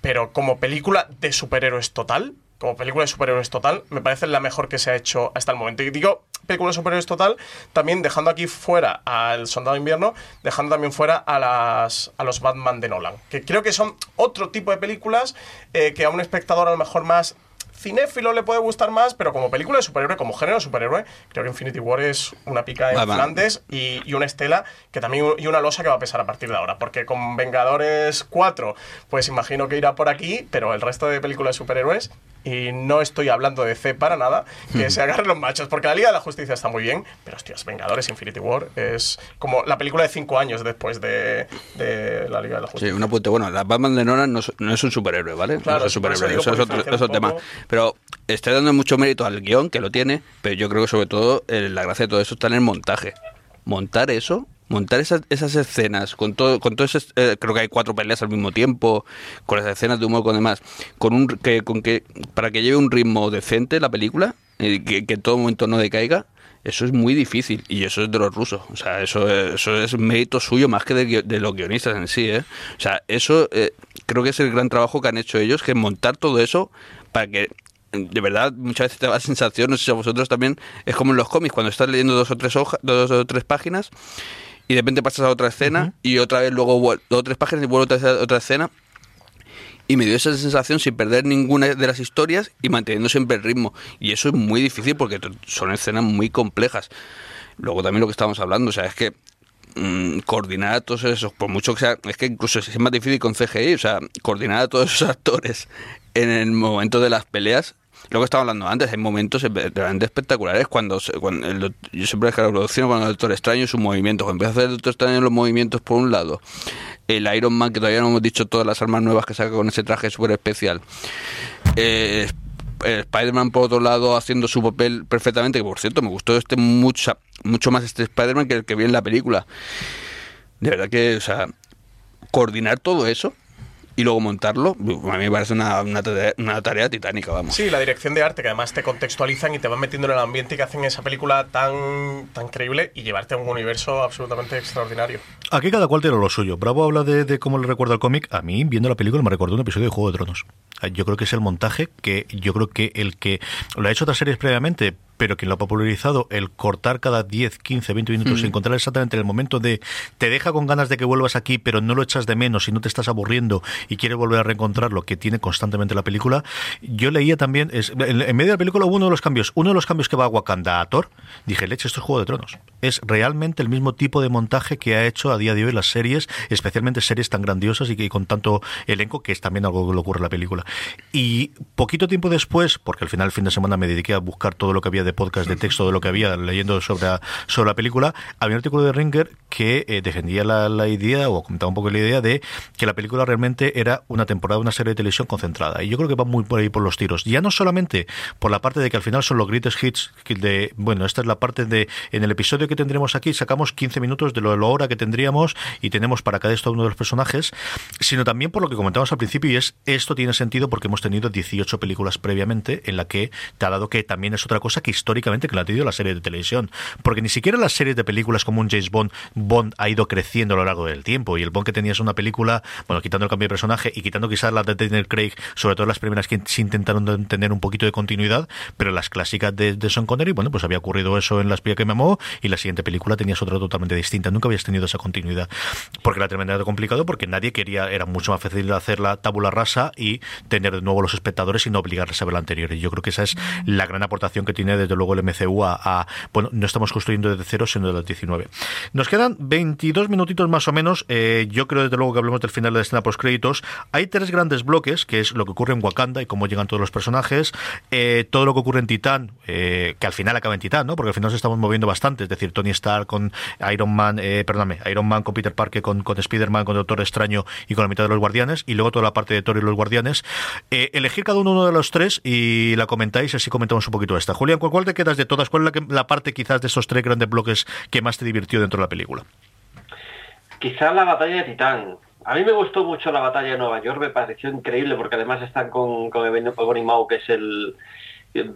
pero como película de superhéroes total, como película de superhéroes total, me parece la mejor que se ha hecho hasta el momento. Y digo película de superhéroes total, también dejando aquí fuera al Soldado de Invierno, dejando también fuera a, los Batman de Nolan, que creo que son otro tipo de películas eh, que a un espectador a lo mejor más cinéfilo le puede gustar más, pero como película de superhéroe, como género de superhéroe, creo que Infinity War es una pica en. Flandes y, y una estela que también y una losa que va a pesar a partir de ahora, porque con Vengadores 4, pues imagino que irá por aquí, pero el resto de películas de superhéroes y no estoy hablando de C para nada, que se agarren los machos, porque la Liga de la Justicia está muy bien, pero hostias, Vengadores Infinity War es como la película de cinco años después de, de la Liga de la Sí, Justicia. un apunte. Bueno, la Batman de Nolan no, es- no es un superhéroe, ¿vale? Claro, no es un superhéroe, eso es otro, tema. Pero estoy dando mucho mérito al guion, que lo tiene, pero yo creo que sobre todo eh, la gracia de todo eso está en el montaje. Montar eso, montar esas, esas escenas, con todo, con todo ese, eh, creo que hay cuatro peleas al mismo tiempo, con las escenas de humor con demás, con un que, con que para que lleve un ritmo decente la película, eh, que, en todo momento no decaiga, eso es muy difícil y eso es de los rusos. O sea, eso, eso es mérito suyo más que de los guionistas en sí. ¿eh? O sea, eso eh, creo que es el gran trabajo que han hecho ellos, que es montar todo eso para que de verdad muchas veces te da la sensación, no sé si a vosotros también, es como en los cómics, cuando estás leyendo dos o tres hojas, dos o tres páginas y de repente pasas a otra escena y otra vez luego dos o tres páginas y vuelve otra, otra escena y me dio esa sensación sin perder ninguna de las historias y manteniendo siempre el ritmo. Y eso es muy difícil porque son escenas muy complejas. Luego también lo que estábamos hablando, o sea, es que mm, coordinar a todos esos, por mucho que sea, es que incluso es más difícil con CGI, o sea, coordinar a todos esos actores en el momento de las peleas. Lo que estaba hablando antes, hay momentos verdaderamente espectaculares cuando, cuando el yo siempre he relaciono con el Doctor Extraño sus movimientos. Cuando empieza a hacer el Doctor Extraño los movimientos por un lado, el Iron Man, que todavía no hemos dicho todas las armas nuevas que saca con ese traje súper especial. Eh, Spider-Man, por otro lado, haciendo su papel perfectamente, que por cierto me gustó este mucha, mucho más este Spider-Man que el que vi en la película. De verdad que, o sea, coordinar todo eso y luego montarlo, a mí me parece una, una tarea, una tarea titánica, vamos. Sí, la dirección de arte, que además te contextualizan y te van metiendo en el ambiente y que hacen esa película tan, tan creíble y llevarte a un universo absolutamente extraordinario. Aquí cada cual tiene lo suyo. Bravo habla de, de cómo le recuerda el cómic. A mí, viendo la película, me recordó un episodio de Juego de Tronos. Ah, Yo creo que es el montaje que yo creo que el que lo ha hecho otras series previamente, pero quien lo ha popularizado, el cortar cada 10, 15, 20 minutos y encontrar exactamente el momento de te deja con ganas de que vuelvas aquí, pero no lo echas de menos y no te estás aburriendo y quieres volver a reencontrar lo que tiene constantemente la película. Yo leía también, es, en, en, medio de la película hubo uno de los cambios, uno de los cambios que va a Wakanda a Thor, dije, leche, esto es Juego de Tronos. Es realmente el mismo tipo de montaje que ha hecho a día de hoy las series, especialmente series tan grandiosas y que con tanto elenco, que es también algo que le ocurre en la película. Y poquito tiempo después, porque al final el fin de semana me dediqué a buscar todo lo que había de podcast, de texto, de lo que había leyendo sobre, sobre la película, había un artículo de Ringer que eh, defendía la, la, idea, o comentaba un poco la idea de que la película realmente era una temporada, una serie de televisión concentrada. Y yo creo que va muy por ahí por los tiros. Ya no solamente por la parte de que al final son los greatest hits de, bueno, esta es la parte de, en el episodio que tendremos aquí, sacamos 15 minutos de lo, de la hora que tendríamos y tenemos para cada uno de los personajes, sino también por lo que comentamos al principio y es, esto tiene sentido porque hemos tenido 18 películas previamente en la que te ha dado que también es otra cosa que históricamente que la ha tenido la serie de televisión. Porque ni siquiera las series de películas como un James Bond, Bond ha ido creciendo a lo largo del tiempo. Y el Bond que tenías una película, bueno, quitando el cambio de personaje y quitando quizás la de Daniel Craig, sobre todo las primeras que se intentaron tener un poquito de continuidad, pero las clásicas de, de Sean Connery, bueno, pues había ocurrido eso en La espía que me amó y la siguiente película tenías otra totalmente distinta. Nunca habías tenido esa continuidad. Porque la tremendamente complicado, porque nadie quería, era mucho más fácil hacer la tabula rasa y tener de nuevo los espectadores y no obligarles a ver la anterior. Y yo creo que esa es la gran aportación que tiene desde luego el MCU a, bueno, no estamos construyendo desde cero, sino desde el 19. Nos quedan 22 minutitos más o menos. Eh, yo creo desde luego que hablemos del final de la escena post créditos. Hay tres grandes bloques, que es lo que ocurre en Wakanda y cómo llegan todos los personajes, eh, todo lo que ocurre en Titán, eh, que al final acaba en Titán, ¿no? Porque al final nos estamos moviendo bastante, es decir, Tony Stark con Iron Man, perdóname, Iron Man con Peter Parker, con, con Spider-Man, con Doctor Extraño y con la mitad de los Guardianes, y luego toda la parte de Thor y los Guardianes. Elegir cada uno de los tres y la comentáis, así comentamos un poquito esta. Julián, ¿cuál, cuál te quedas de todas? ¿Cuál es la, parte quizás de esos tres grandes bloques que más te divirtió dentro de la película? Quizás la batalla de Titán. A mí me gustó mucho la batalla de Nueva York, me pareció increíble porque además están con, con Ebony Maw, que es el,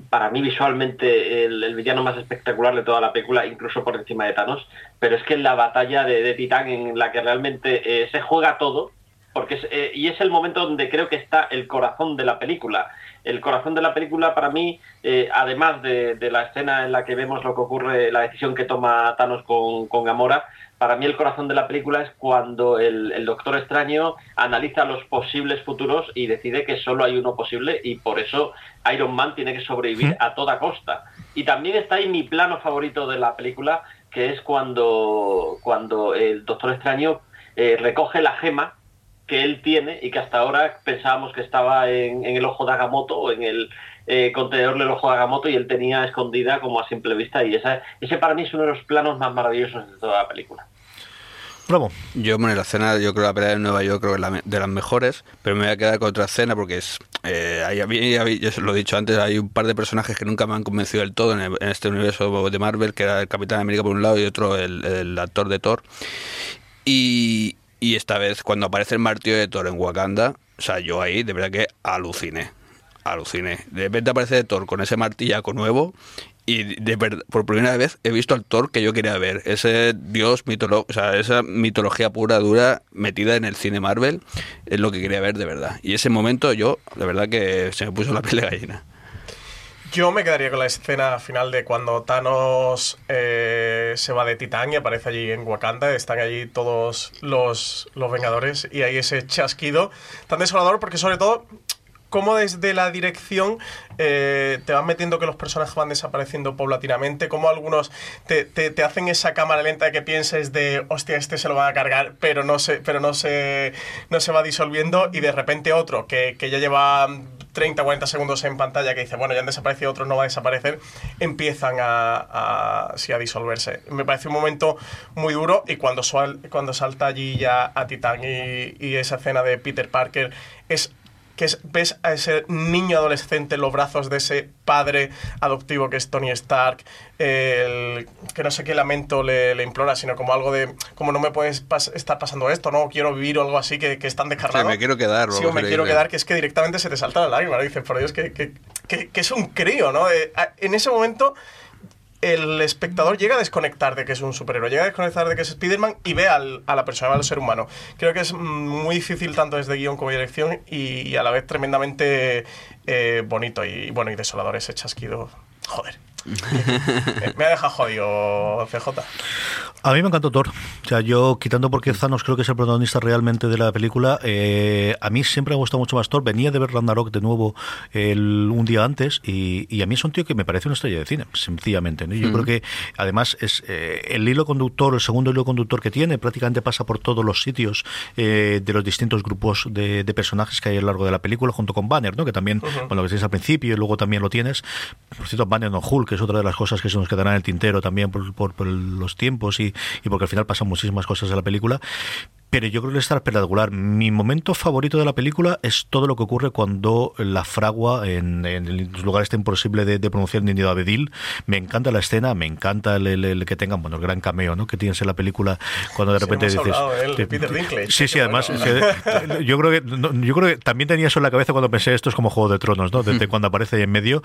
para mí visualmente el, villano más espectacular de toda la película, incluso por encima de Thanos, pero es que la batalla de, de Titán en la que realmente eh, se juega todo, porque es, eh, y es el momento donde creo que está el corazón de la película. El corazón de la película para mí, eh, además de, de, la escena en la que vemos lo que ocurre, la decisión que toma Thanos con, con Gamora, para mí el corazón de la película es cuando el, el, Doctor Extraño analiza los posibles futuros y decide que solo hay uno posible y por eso Iron Man tiene que sobrevivir a toda costa. Y también está ahí mi plano favorito de la película, que es cuando, cuando el Doctor Extraño eh, recoge la gema que él tiene y que hasta ahora pensábamos que estaba en, en el ojo de Agamotto o en el eh, contenedor del ojo de Agamotto y él tenía escondida como a simple vista y esa, ese para mí es uno de los planos más maravillosos de toda la película. Bravo. Yo, bueno, la escena, yo creo que la pelea de Nueva York creo que es la, de las mejores, pero me voy a quedar con otra escena porque es, eh, hay, hay, hay, yo lo he dicho antes, hay un par de personajes que nunca me han convencido del todo en, el, en este universo de Marvel, que era el Capitán América por un lado y otro el, el actor de Thor. Y, y esta vez, cuando aparece el martillo de Thor en Wakanda, o sea, yo ahí de verdad que aluciné. Aluciné. De repente aparece Thor con ese martillaco nuevo y de verdad, por primera vez he visto al Thor que yo quería ver. Ese dios mitológico, sea, esa mitología pura, dura, metida en el cine Marvel, es lo que quería ver de verdad. Y ese momento yo, de verdad que se me puso la piel de gallina. Yo me quedaría con la escena final de cuando Thanos eh, se va de Titán y aparece allí en Wakanda. Están allí todos los, los Vengadores y hay ese chasquido tan desolador porque sobre todo cómo desde la dirección eh, te van metiendo que los personajes van desapareciendo paulatinamente, cómo algunos te, te, hacen esa cámara lenta que pienses de, hostia, este se lo va a cargar, pero no se, pero no se, no se va disolviendo, y de repente otro que, que ya lleva 30, 40 segundos en pantalla que dice, bueno, ya han desaparecido, otro no va a desaparecer, empiezan a, a, disolverse. Me parece un momento muy duro y cuando, cuando salta allí ya a Titán y, y esa escena de Peter Parker es que es, ves a ese niño adolescente en los brazos de ese padre adoptivo que es Tony Stark, el, que no sé qué lamento le, le, implora, sino como algo de, como no me puedes pas estar pasando esto, no quiero vivir o algo así que, que es tan descarnado. Sí, me quiero quedar. Sí, me quiero quedar, que es que directamente se te salta la lágrima, ¿no? dices, por Dios, que, que, que, que es un crío, ¿no? Eh, en ese momento el espectador llega a desconectar de que es un superhéroe, llega a desconectar de que es Spider-Man y ve al, a la persona, al ser humano. Creo que es muy difícil tanto desde guion como dirección y, y a la vez tremendamente eh, bonito y bueno y desolador ese chasquido. Joder. me ha dejado jodido CJ. A mí me encantó Thor. O sea, yo, quitando porque Thanos creo que es el protagonista realmente de la película, eh, a mí siempre me ha gustado mucho más Thor. Venía de ver Ragnarok de nuevo el, un día antes y, a mí es un tío que me parece una estrella de cine, sencillamente. Yo creo que además es eh, el hilo conductor, el segundo hilo conductor que tiene, prácticamente pasa por todos los sitios eh, de los distintos grupos de, personajes que hay a lo largo de la película, junto con Banner, ¿no? que también, bueno, que tienes al principio y luego también lo tienes. Por cierto, Banner no Hulk, que es otra de las cosas que se nos quedará en el tintero también por, por los tiempos y y porque al final pasan muchísimas cosas en la película, pero yo creo que está espectacular. Mi momento favorito de la película es todo lo que ocurre cuando la fragua en, en los lugares está imposible de, pronunciar ni de Abedil. Me encanta la escena, me encanta el, que tengan, bueno, el gran cameo ¿no? que tienes en la película cuando de repente dices... sí, sí, además, yo, creo que, yo creo que también tenía eso en la cabeza cuando pensé esto es como Juego de Tronos, ¿no? Desde cuando aparece ahí en medio.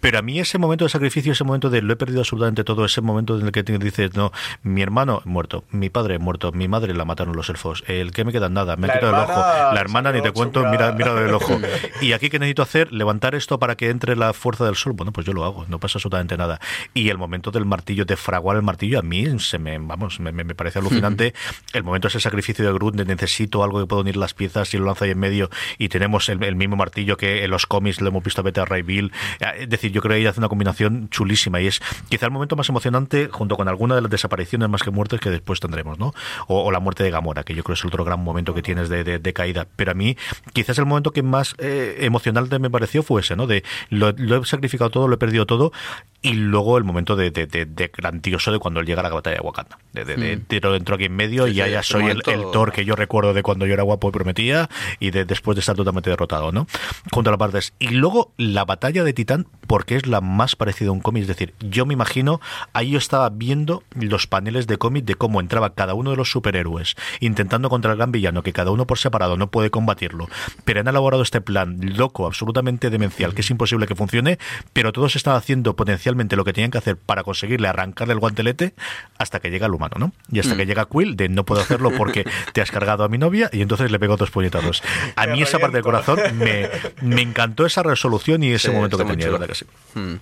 Pero a mí ese momento de sacrificio, ese momento de lo he perdido absolutamente todo, ese momento en el que dices, no, mi hermano muerto, mi padre muerto, mi madre la mataron los elfos, el que me queda nada, me ha quitado el ojo, la hermana ni te cuento, mira, mira el ojo. Y aquí que necesito hacer, levantar esto para que entre la fuerza del sol, bueno, pues yo lo hago, no pasa absolutamente nada. Y el momento del martillo, de fraguar el martillo, a mí se me, vamos, me, me parece alucinante. El momento ese sacrificio de Groot, de necesito algo que puedo unir las piezas y lo lanza ahí en medio y tenemos el, mismo martillo que en los cómics lo hemos visto a Beta Ray Bill. Es decir, yo creo que ella hace una combinación chulísima y es quizá el momento más emocionante junto con alguna de las desapariciones más que muertes que después tendremos, ¿no? O, la muerte de Gamora, que yo creo es otro gran momento que tienes de, caída. Pero a mí, quizás el momento que más eh, emocional me pareció fue ese, ¿no? De lo, he sacrificado todo, lo he perdido todo y luego el momento de, de, grandioso de cuando él llega a la batalla de Wakanda. De, de, mm. dentro aquí en medio y ya, ya soy el, Thor que yo recuerdo de cuando yo era guapo y prometía y de, después de estar totalmente derrotado, ¿no? Junto a las partes. Y luego la batalla de Titán, porque es la más parecida a un cómic. Es decir, yo me imagino, ahí yo estaba viendo los paneles de cómic de cómo entraba cada uno de los superhéroes intentando contra el gran villano, que cada uno por separado no puede combatirlo, pero han elaborado este plan loco, absolutamente demencial, que es imposible que funcione, pero todos están haciendo potencialmente lo que tenían que hacer para conseguirle arrancarle el guantelete hasta que llega el humano, ¿no? Y hasta que mm. llega Quill de no puedo hacerlo porque te has cargado a mi novia y entonces le pego dos puñetazos. A mí esa parte del corazón me, me encantó esa resolución y ese momento que tenía, ¿verdad que sí? Mm.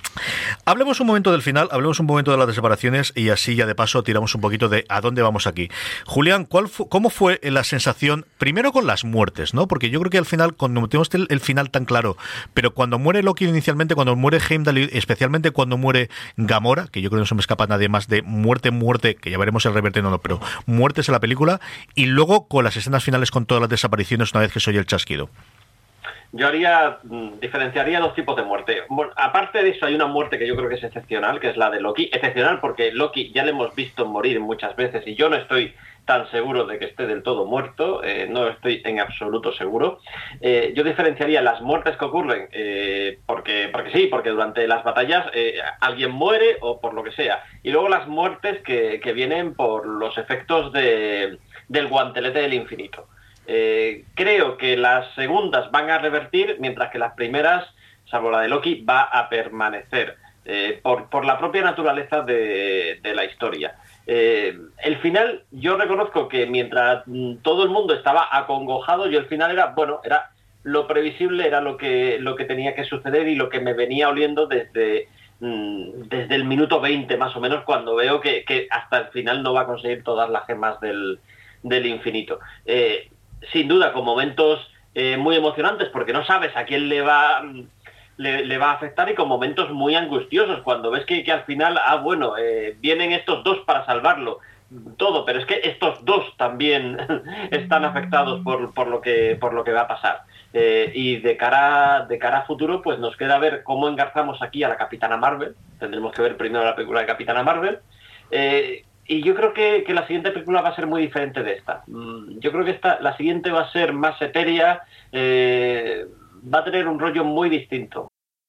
Hablemos un momento del final, hablemos un momento de las separaciones y así ya de paso tiramos un poquito de a dónde vamos aquí. Julián, ¿cuál ¿cómo fue la sensación, primero con las muertes, ¿no? Porque yo creo que al final, cuando tenemos el, final tan claro, pero cuando muere Loki inicialmente, cuando muere Heimdall, especialmente cuando muere Gamora, que yo creo que no se me escapa nadie más de muerte, muerte, que ya veremos el reverte no, no, pero muertes en la película, y luego con las escenas finales con todas las desapariciones una vez que soy el chasquido yo haría, mm, diferenciaría dos tipos de muerte. Aparte de eso, hay una muerte que yo creo que es excepcional, que es la de Loki. Excepcional porque Loki ya le hemos visto morir muchas veces y yo no estoy tan seguro de que esté del todo muerto, eh, no estoy en absoluto seguro. Eh, yo diferenciaría las muertes que ocurren, eh, porque, porque sí, porque durante las batallas alguien muere o por lo que sea, y luego las muertes que, que vienen por los efectos de, del guantelete del infinito. Eh, creo que las segundas van a revertir, mientras que las primeras, salvo la de Loki, va a permanecer eh, por, la propia naturaleza de, la historia. Eh, el final, yo reconozco que mientras mm, todo el mundo estaba acongojado, yo el final era, bueno, era lo previsible, era lo que, lo que tenía que suceder y lo que me venía oliendo desde, mm, desde el minuto 20 más o menos, cuando veo que, hasta el final no va a conseguir todas las gemas del, del infinito sin duda con momentos eh, muy emocionantes porque no sabes a quién le va le, va a afectar y con momentos muy angustiosos cuando ves que, al final ah bueno eh, vienen estos dos para salvarlo todo pero es que estos dos también están afectados por, por, lo que por lo que va a pasar. Eh, y de cara de cara a futuro pues nos queda ver cómo engarzamos aquí a la Capitana Marvel. Tendremos que ver primero la película de Capitana Marvel y yo creo que, que, la siguiente película va a ser muy diferente de esta. Mm, yo creo que esta, la siguiente va a ser más etérea, eh, va a tener un rollo muy distinto.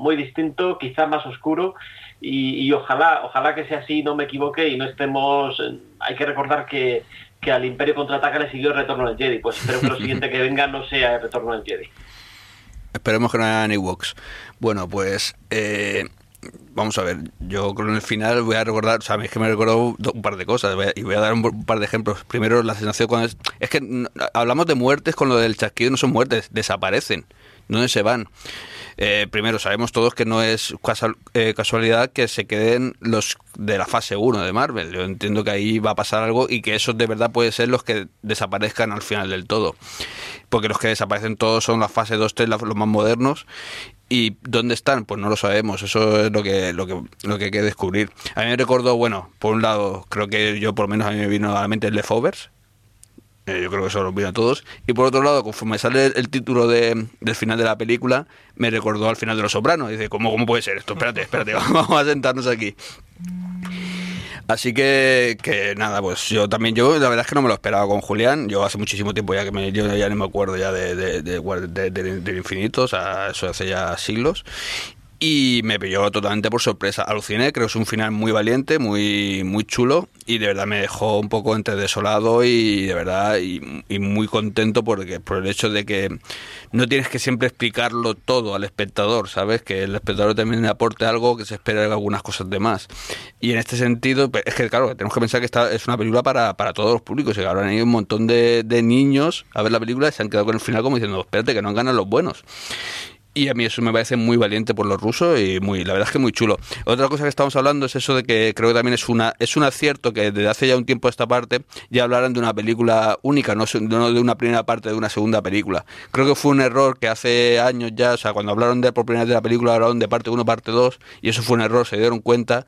Muy distinto, quizá más oscuro, y, y, ojalá, ojalá que sea así, no me equivoque y no estemos. Hay que recordar que, que al Imperio contraataca le siguió el retorno del Jedi. Pues espero que lo siguiente que venga no sea el retorno del Jedi. Esperemos que no haya ni Woks. Bueno, pues eh, vamos a ver. Yo creo en el final voy a recordar, o sea, es que me recordó un par de cosas y voy a dar un par de ejemplos. Primero, la sensación cuando es, es que hablamos de muertes con lo del chasquido, no son muertes, desaparecen. ¿Dónde se van? Eh, primero, sabemos todos que no es eh, casualidad que se queden los de la fase 1 de Marvel. Yo entiendo que ahí va a pasar algo y que esos de verdad pueden ser los que desaparezcan al final del todo. Porque los que desaparecen todos son la fase 2, 3, los más modernos. ¿Y dónde están? Pues no lo sabemos. Eso es lo que, lo que, lo que hay que descubrir. A mí me recordó, bueno, por un lado, creo que yo por lo menos a mí me vino a la mente el Leftovers, yo creo que eso lo a todos. Y por otro lado, conforme sale el, título de, del final de la película, me recordó al final de Los Sopranos. Dice, ¿cómo, ¿cómo puede ser esto? Espérate, espérate, vamos a sentarnos aquí. Así que, que nada, pues yo también, yo la verdad es que no me lo esperaba con Julián. Yo hace muchísimo tiempo ya que me, yo ya no me acuerdo ya de, de, de, de infinito, o sea, eso hace ya siglos y me pilló totalmente por sorpresa. Aluciné, creo que es un final muy valiente, muy, muy chulo y de verdad me dejó un poco entre desolado y de verdad y, muy contento porque, por el hecho de que no tienes que siempre explicarlo todo al espectador, ¿sabes? Que el espectador también aporte algo que se espera algunas cosas de más. Y en este sentido, es que claro, tenemos que pensar que esta es una película para, para todos los públicos y que habrán ido un montón de, de niños a ver la película y se han quedado con el final como diciendo, espérate que no ganan los buenos. Y a mí eso me parece muy valiente por los rusos y muy, la verdad es que muy chulo. Otra cosa que estamos hablando es eso de que creo que también es una es un acierto que desde hace ya un tiempo esta parte ya hablaran de una película única, no, no de una primera parte de una segunda película. Creo que fue un error que hace años ya, o sea, cuando hablaron de por primera de la película hablaron de parte 1, parte 2 y eso fue un error, se dieron cuenta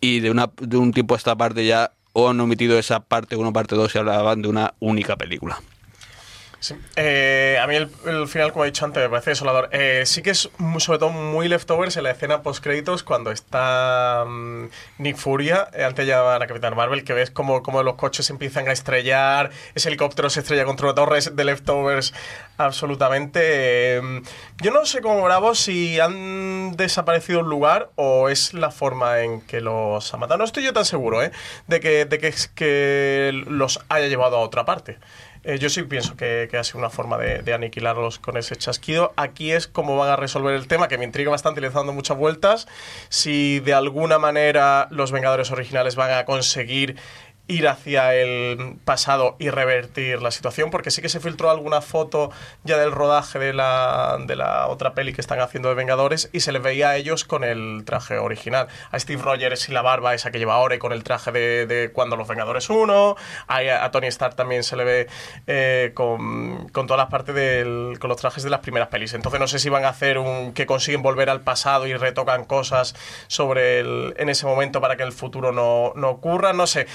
y de una de un tiempo a esta parte ya o han omitido esa parte 1, parte 2 y hablaban de una única película. Eh, a mí el, final, como he dicho antes, me parece desolador. Eh, sí que es sobre todo muy leftovers en la escena post-créditos cuando está mm, Nick Furia, eh, antes llaman a Capitán Marvel, que ves como, como los coches empiezan a estrellar, ese helicóptero se estrella contra una torre de leftovers absolutamente. yo no sé cómo Bravo si han desaparecido un lugar o es la forma en que los ha matado. No estoy yo tan seguro de, que, de que, que los haya llevado a otra parte. Eh, yo sí pienso que, ha sido una forma de, aniquilarlos con ese chasquido. Aquí es cómo van a resolver el tema, que me intriga bastante y le dando muchas vueltas. Si de alguna manera los Vengadores originales van a conseguir ir hacia el pasado y revertir la situación, porque sí que se filtró alguna foto ya del rodaje de la, de la otra peli que están haciendo de Vengadores y se les veía a ellos con el traje original. A Steve Rogers y la barba esa que lleva ahora y con el traje de, cuando los Vengadores 1, a, a, Tony Stark también se le ve eh, con, con, todas las partes del, con los trajes de las primeras pelis. Entonces no sé si van a hacer un que consiguen volver al pasado y retocan cosas sobre el, en ese momento para que el futuro no, no ocurra, no sé.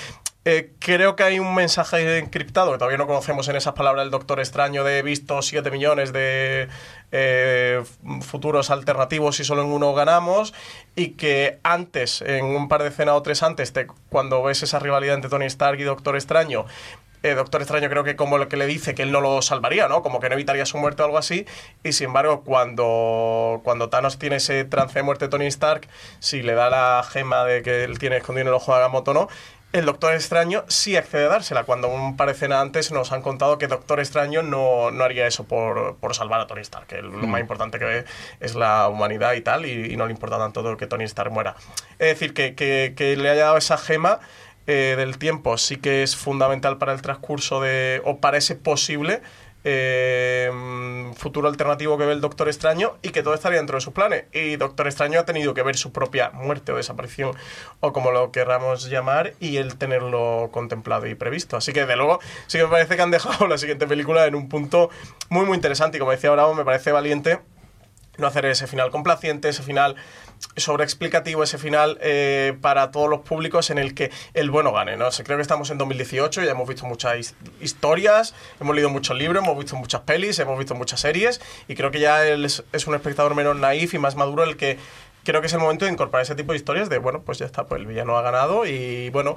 Eh, creo que hay un mensaje encriptado que todavía no conocemos en esas palabras del Doctor Extraño de visto 7 millones de eh, futuros alternativos y solo en uno ganamos y que antes, en un par de escenas o tres antes, de cuando ves esa rivalidad entre Tony Stark y Doctor Extraño, eh, Doctor Extraño creo que como lo que le dice que él no lo salvaría, ¿no? Como que no evitaría su muerte o algo así. Y sin embargo, cuando, cuando Thanos tiene ese trance de muerte de Tony Stark, si le da la gema de que él tiene escondido en el ojo de Agamotto, ¿no? El Doctor Extraño sí accede a dársela, cuando un par de antes nos han contado que Doctor Extraño no, haría eso por, salvar a Tony Stark, que lo mm. más importante que ve es la humanidad y tal, y, no le importa tanto que Tony Stark muera. Es decir, que, le haya dado esa gema eh, del tiempo sí que es fundamental para el transcurso de, o parece posible, eh, futuro alternativo que ve el Doctor Extraño y que todo estaría dentro de sus planes. Y Doctor Extraño ha tenido que ver su propia muerte o desaparición, o como lo querramos llamar, y el tenerlo contemplado y previsto. Así que, de luego, sí que me parece que han dejado la siguiente película en un punto muy, muy interesante. Y como decía Bravo, me parece valiente no hacer ese final complaciente, ese final sobreexplicativo, ese final eh, para todos los públicos en el que el bueno gane, ¿no? O sea, creo que estamos en 2018, ya hemos visto muchas his- historias, hemos leído muchos libros, hemos visto muchas pelis, hemos visto muchas series y creo que ya él es, es un espectador menos naif y más maduro el que creo que es el momento de incorporar ese tipo de historias de, bueno, pues ya está, pues el villano ha ganado y bueno,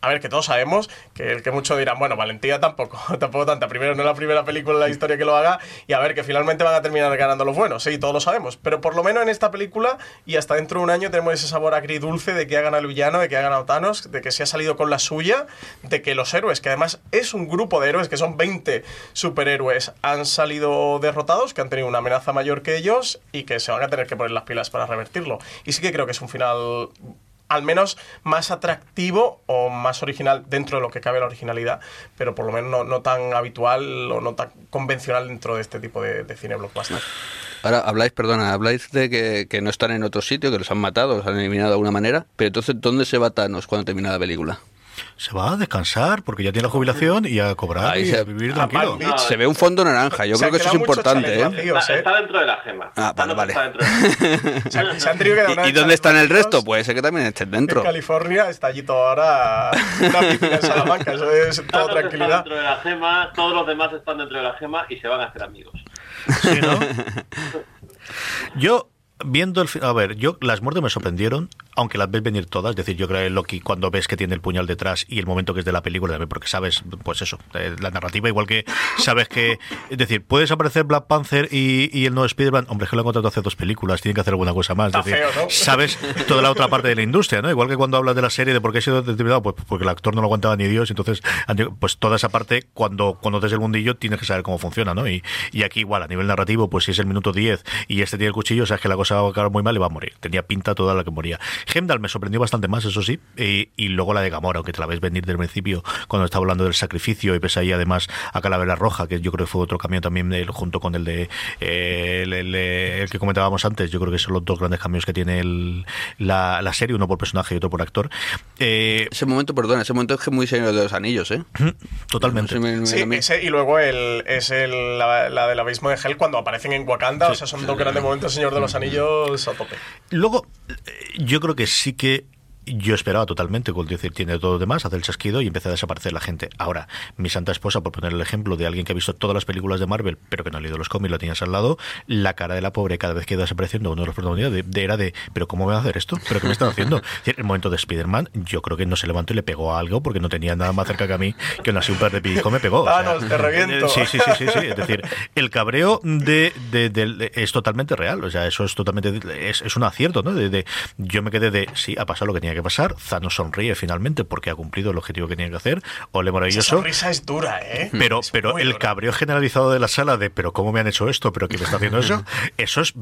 a ver, que todos sabemos que el que muchos dirán, bueno, valentía tampoco, tampoco tanta. Primero, no es la primera película en la historia que lo haga y a ver, que finalmente van a terminar ganando los buenos, sí, todos lo sabemos. Pero por lo menos en esta película y hasta dentro de un año tenemos ese sabor agridulce de que ha ganado el villano, de que ha ganado Thanos, de que se ha salido con la suya, de que los héroes, que además es un grupo de héroes, que son 20 superhéroes, han salido derrotados, que han tenido una amenaza mayor que ellos y que se van a tener que poner las pilas para revertirlo. Y sí que creo que es un final al menos más atractivo o más original dentro de lo que cabe la originalidad, pero por lo menos no, tan habitual o no tan convencional dentro de este tipo de, de cine blockbuster. Ahora habláis, perdona, habláis de que, que no están en otro sitio, que los han matado, los han eliminado de alguna manera, pero entonces, ¿dónde se va Thanos cuando termina la película? Se va a descansar porque ya tiene la jubilación y a cobrar Ahí y se- a vivir tranquilo. Se ve un fondo naranja, yo creo que eso es importante, ¿eh? vacíos, Está, ¿eh? está dentro de la gema. Ah, vale, vale. Se han, se han que ¿Y, y dónde están el resto? Puede ser que también estén dentro. En California está allí todo ahora una piscina en Salamanca, eso es toda tranquilidad. dentro de la gema, todos los demás están dentro de la gema y se van a hacer amigos. Sí, ¿no? Yo, viendo el... A ver, yo las muertes me sorprendieron, aunque las ves venir todas. Es decir, yo creo que Loki, cuando ves que tiene el puñal detrás y el momento que es de la película, también porque sabes, pues eso, eh, la narrativa, igual que sabes que... Es decir, puedes aparecer Black Panther y, y el nuevo Spider-Man, hombre, es que lo han contratado hace dos películas, tienen que hacer alguna cosa más. Es decir, feo, ¿no? sabes toda la otra parte de la industria, ¿no? Igual que cuando hablas de la serie de por qué ha sido determinado, pues porque el actor no lo aguantaba ni Dios, entonces, pues toda esa parte, cuando conoces el mundillo, tienes que saber cómo funciona, ¿no? Y, y aquí igual, a nivel narrativo, pues si es el minuto 10 y este tiene el cuchillo, sabes que la cosa va a acabar muy mal y va a morir. Tenía pinta toda la que moría. Heimdall me sorprendió bastante más, eso sí, y, y luego la de Gamora, aunque te la ves venir del principio, cuando estaba hablando del sacrificio y ves ahí además a Calavera Roja, que yo creo que fue otro cambio también eh, junto con el de eh, el, el- el que comentábamos antes, yo creo que son los dos grandes cambios que tiene el- la, la serie, uno por personaje y otro por actor. Eh, Ese momento, perdona, ese momento es que es muy señor de los anillos, ¿eh? totalmente. No se me- me- Sí, ese, y luego el, es el, la, la del abismo de Hell cuando aparecen en Wakanda. o sea, son dos grandes momentos, Señor de los Anillos, a tope. Luego, eh, yo creo que sí que yo esperaba totalmente, con decir, tiene todo lo demás, hace el chasquido y empieza a desaparecer la gente. Ahora, mi santa esposa, por poner el ejemplo de alguien que ha visto todas las películas de Marvel, pero que no ha leído los cómics, lo tienes al lado, la cara de la pobre cada vez que iba desapareciendo uno de los protagonistas de, de- era de, pero ¿cómo me va a hacer esto? ¿Pero qué me están haciendo? Decir, el momento de Spider-Man, yo creo que no se levantó y le pegó a algo porque no tenía nada más cerca que a mí que una super de pidico me pegó. o sea, Thanos, te reviento. Sí, sí, sí, sí, sí. Es decir, el cabreo de, es totalmente real. O sea, eso es totalmente. Es, es un acierto, ¿no? De, de- yo me quedé de. Sí, ha pasado lo que tenía que pasar. Thanos sonríe finalmente porque ha cumplido el objetivo que tenía que hacer. Ole Esa maravilloso. sonrisa es dura, ¿eh? Pero, Es pero el dura. cabreo generalizado de la sala de pero cómo me han hecho esto, pero quién me está haciendo eso, eso es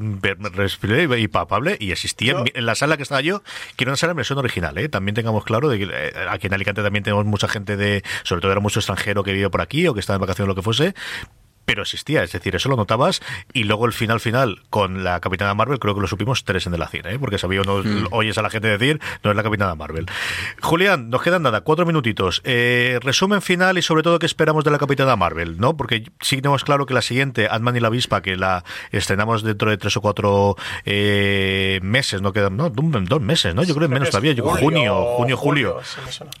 respirable y palpable y existía en Yo- mi- en la sala que estaba yo, que era una sala en versión original, ¿eh? también tengamos claro de que eh, aquí en Alicante también tenemos mucha gente de, sobre todo era mucho extranjero que vive por aquí o que estaba en vacaciones o lo que fuese, pero existía, es decir, eso lo notabas y luego el final final con la Capitana Marvel creo que lo supimos tres en el cine, ¿eh? porque sabía uno, oyes a la gente decir, no es la Capitana Marvel. Julián, nos quedan nada, cuatro minutitos. Eh, resumen final y sobre todo qué esperamos de la Capitana Marvel, ¿no? Porque sí tenemos claro que la siguiente, Ant-Man y la Avispa, que la estrenamos dentro de tres o cuatro eh, meses, no quedan, no, dos meses, ¿no? Yo creo que menos todavía, yo creo junio, junio, julio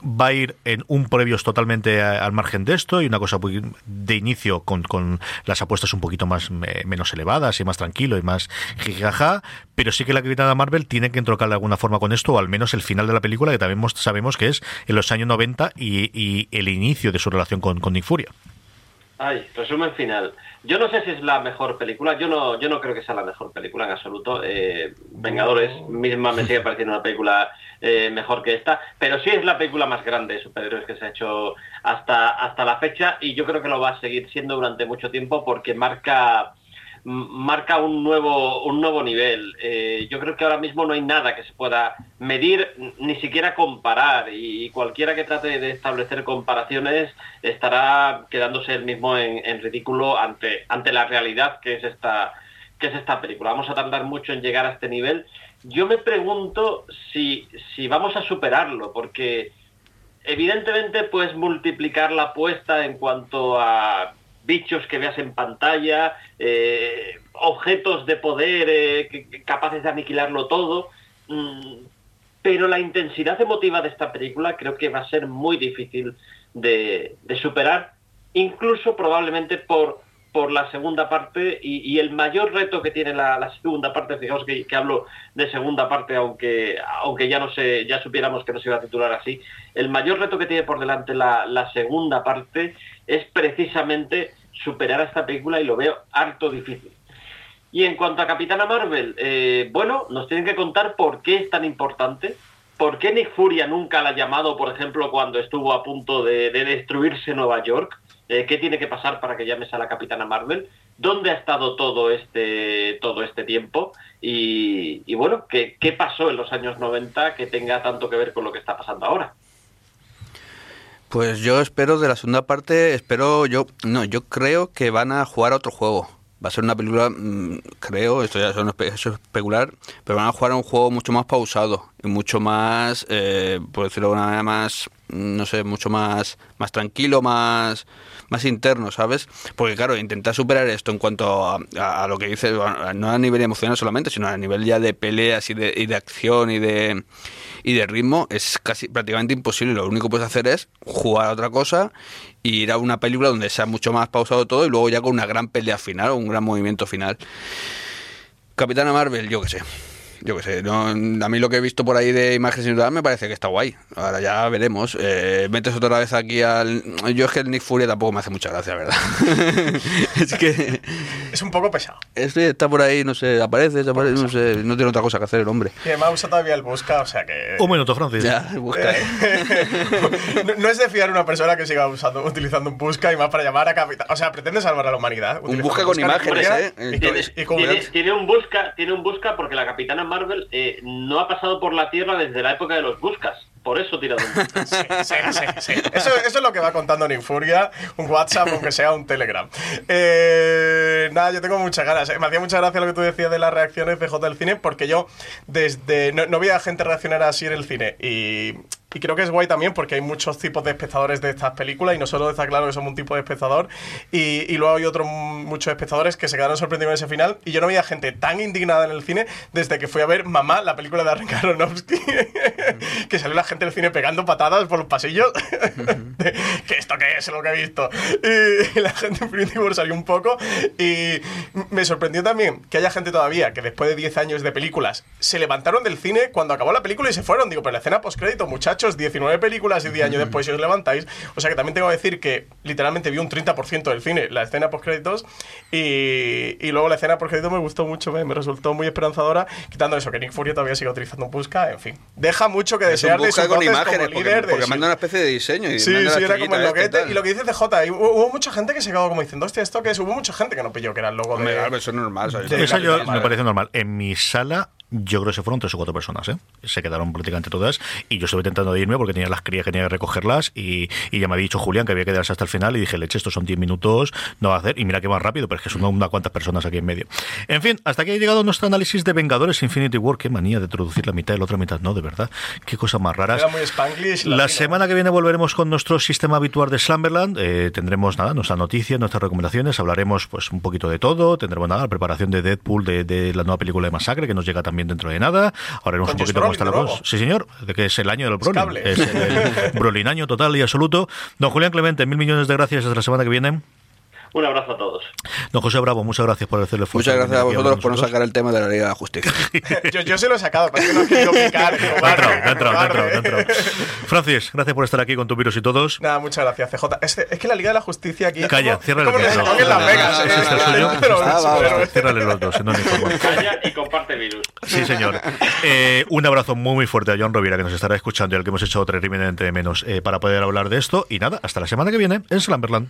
va a ir en un previos totalmente al margen de esto y una cosa de inicio con, con las apuestas un poquito más menos elevadas y más tranquilo y más jijaja, pero sí que la Capitana Marvel tiene que entrocar de alguna forma con esto, o al menos el final de la película, que también mos- sabemos que es en los años 90 y, y el inicio de su relación con, con Nick Furia. Ay, resumen final. Yo no sé si es la mejor película, yo no, yo no creo que sea la mejor película en absoluto. Eh, Vengadores misma me sigue pareciendo una película eh, mejor que esta, pero sí es la película más grande de superhéroes que se ha hecho hasta, hasta la fecha y yo creo que lo va a seguir siendo durante mucho tiempo porque marca marca un nuevo un nuevo nivel. Eh, yo creo que ahora mismo no hay nada que se pueda medir, ni siquiera comparar, y, cualquiera que trate de establecer comparaciones estará quedándose el mismo en, en ridículo ante, ante la realidad que es esta que es esta película. Vamos a tardar mucho en llegar a este nivel. Yo me pregunto si, si vamos a superarlo, porque evidentemente puedes multiplicar la apuesta en cuanto a bichos que veas en pantalla, eh, objetos de poder eh, capaces de aniquilarlo todo. Mm, pero la intensidad emotiva de esta película creo que va a ser muy difícil de, superar, incluso probablemente por, por la segunda parte y, el mayor reto que tiene la, segunda parte, fijaos que, hablo de segunda parte, aunque, aunque ya no sé, ya supiéramos que no se iba a titular así, el mayor reto que tiene por delante la, segunda parte es precisamente superar a esta película y lo veo harto difícil. Y en cuanto a Capitana Marvel, eh, bueno, nos tienen que contar por qué es tan importante, por qué Nick Furia nunca la ha llamado, por ejemplo, cuando estuvo a punto de, destruirse Nueva York, eh, qué tiene que pasar para que llames a la Capitana Marvel, dónde ha estado todo este, todo este tiempo y, bueno, ¿qué, qué pasó en los años 90 que tenga tanto que ver con lo que está pasando ahora. Pues yo espero de la segunda parte, espero yo, no, yo creo que van a jugar a otro juego. Va a ser una película, mm, creo, esto ya es especular, pero van a jugar a un juego mucho más pausado y mucho más, eh, por decirlo de una manera más, no sé, mucho más, más tranquilo, más, más interno, ¿sabes? Porque claro, intentar superar esto en cuanto a, lo que dice, no a nivel emocional solamente, sino a nivel ya de peleas y de, y de acción y de y de ritmo es casi prácticamente imposible. Lo único que puedes hacer es jugar a otra cosa y ir a una película donde sea mucho más pausado todo y luego ya con una gran pelea final o un gran movimiento final. Capitana Marvel, yo qué sé yo qué sé, no, a mí lo que he visto por ahí de imágenes sin me parece que está guay. Ahora ya veremos. Eh, metes otra vez aquí al. Yo es que el Nick Fury tampoco me hace mucha gracia, ¿verdad? es que. Es un poco pesado. está por ahí, no sé, aparece, desaparece, no sé, no tiene otra cosa que hacer el hombre. Y además usa todavía el busca, o sea que. Un minuto, Francis. Ya, el busca. no, es de fiar una persona que siga usando, utilizando un busca y más para llamar a capitán. O sea, pretende salvar a la humanidad. Un busca con imágenes, ¿eh? tiene, un busca, tiene un busca porque la capitana Marvel eh, no ha pasado por la Tierra desde la época de los Buscas. Por eso tira sí, sí, sí, Eso, eso, es lo que va contando en Infuria, un WhatsApp, aunque sea un Telegram. Eh, nada, yo tengo muchas ganas. Eh. Me hacía mucha gracia lo que tú decías de las reacciones de J del cine, porque yo desde no, no veía gente reaccionar así en el cine. Y y creo que es guay también porque hay muchos tipos de espectadores de estas películas y nosotros está claro que somos un tipo de espectador. Y, luego hay otros muchos espectadores que se quedaron sorprendidos en ese final. Y yo no veía gente tan indignada en el cine desde que fui a ver Mamá, la película de Darren Aronofsky, que salió la gente del cine pegando patadas por los pasillos. ¿Qué esto qué es lo que he visto? Y, la gente en salió un poco. Y me sorprendió también que haya gente todavía que después de 10 años de películas se levantaron del cine cuando acabó la película y se fueron. Digo, pero la escena post-crédito, muchachos 19 películas y 10 años después si os levantáis. O sea que también tengo que decir que literalmente vi un 30% del cine, la escena post-créditos, y, y, luego la escena post-créditos me gustó mucho, me, resultó muy esperanzadora, quitando eso, que Nick Fury todavía sigue utilizando un busca, en fin. Deja mucho que desear de con imágenes, porque, porque manda una especie de diseño. Y sí, sí, era como el loquete. Y lo que dice CJ, hubo, mucha gente que se quedó como diciendo, hostia, ¿esto que es? Hubo mucha gente que no pilló que era el logo de... eso es normal. Eso me parece normal. En mi sala yo creo que se fueron tres o cuatro personas, ¿eh? Se quedaron prácticamente todas y yo estuve intentando irme porque tenía las crías que tenía que recogerlas y, ya me había dicho Julián que había que quedarse hasta el final y dije, leche, estos son 10 minutos, no va a hacer y mira que van rápido, pero es que son unas cuantas personas aquí en medio. En fin, hasta aquí ha llegado nuestro análisis de Vengadores Infinity War. Qué manía de traducir la mitad y la otra mitad, no, de verdad. Qué cosas más raras. la, semana que viene volveremos con nuestro sistema habitual de Slumberland. Eh, tendremos nada, nuestras noticias, nuestras recomendaciones. Hablaremos pues un poquito de todo. Tendremos nada, la preparación de Deadpool, de, de la nueva película de Masacre que nos llega también dentro de nada. Ahora un poquito cómo está la cosa. Sí, señor, de que es el año del Brolin. Es el Brolin total y absoluto. Don Julián Clemente, mil millones de gracias hasta la semana que viene. Un abrazo a todos. Don José Bravo, muchas gracias por hacerle esfuerzo. Muchas gracias a vosotros por no sacar el tema de la Liga de la Justicia. yo, yo se lo he sacado, pero es que no quiero picar. dentro, dentro, Francis, gracias por estar aquí con tu virus y todos. Nada, muchas gracias, CJ. Es, es que la Liga de la Justicia aquí. Calla, cierra el micro. en Las Vegas. ¿Es este el suyo? Ciérrale los dos. Calla y comparte virus. Sí, señor. Eh, un abrazo muy, muy fuerte a John Rovira, que nos estará escuchando y al que hemos hecho terriblemente de menos eh, para poder hablar de esto. Y nada, hasta la semana que viene en Slamberland.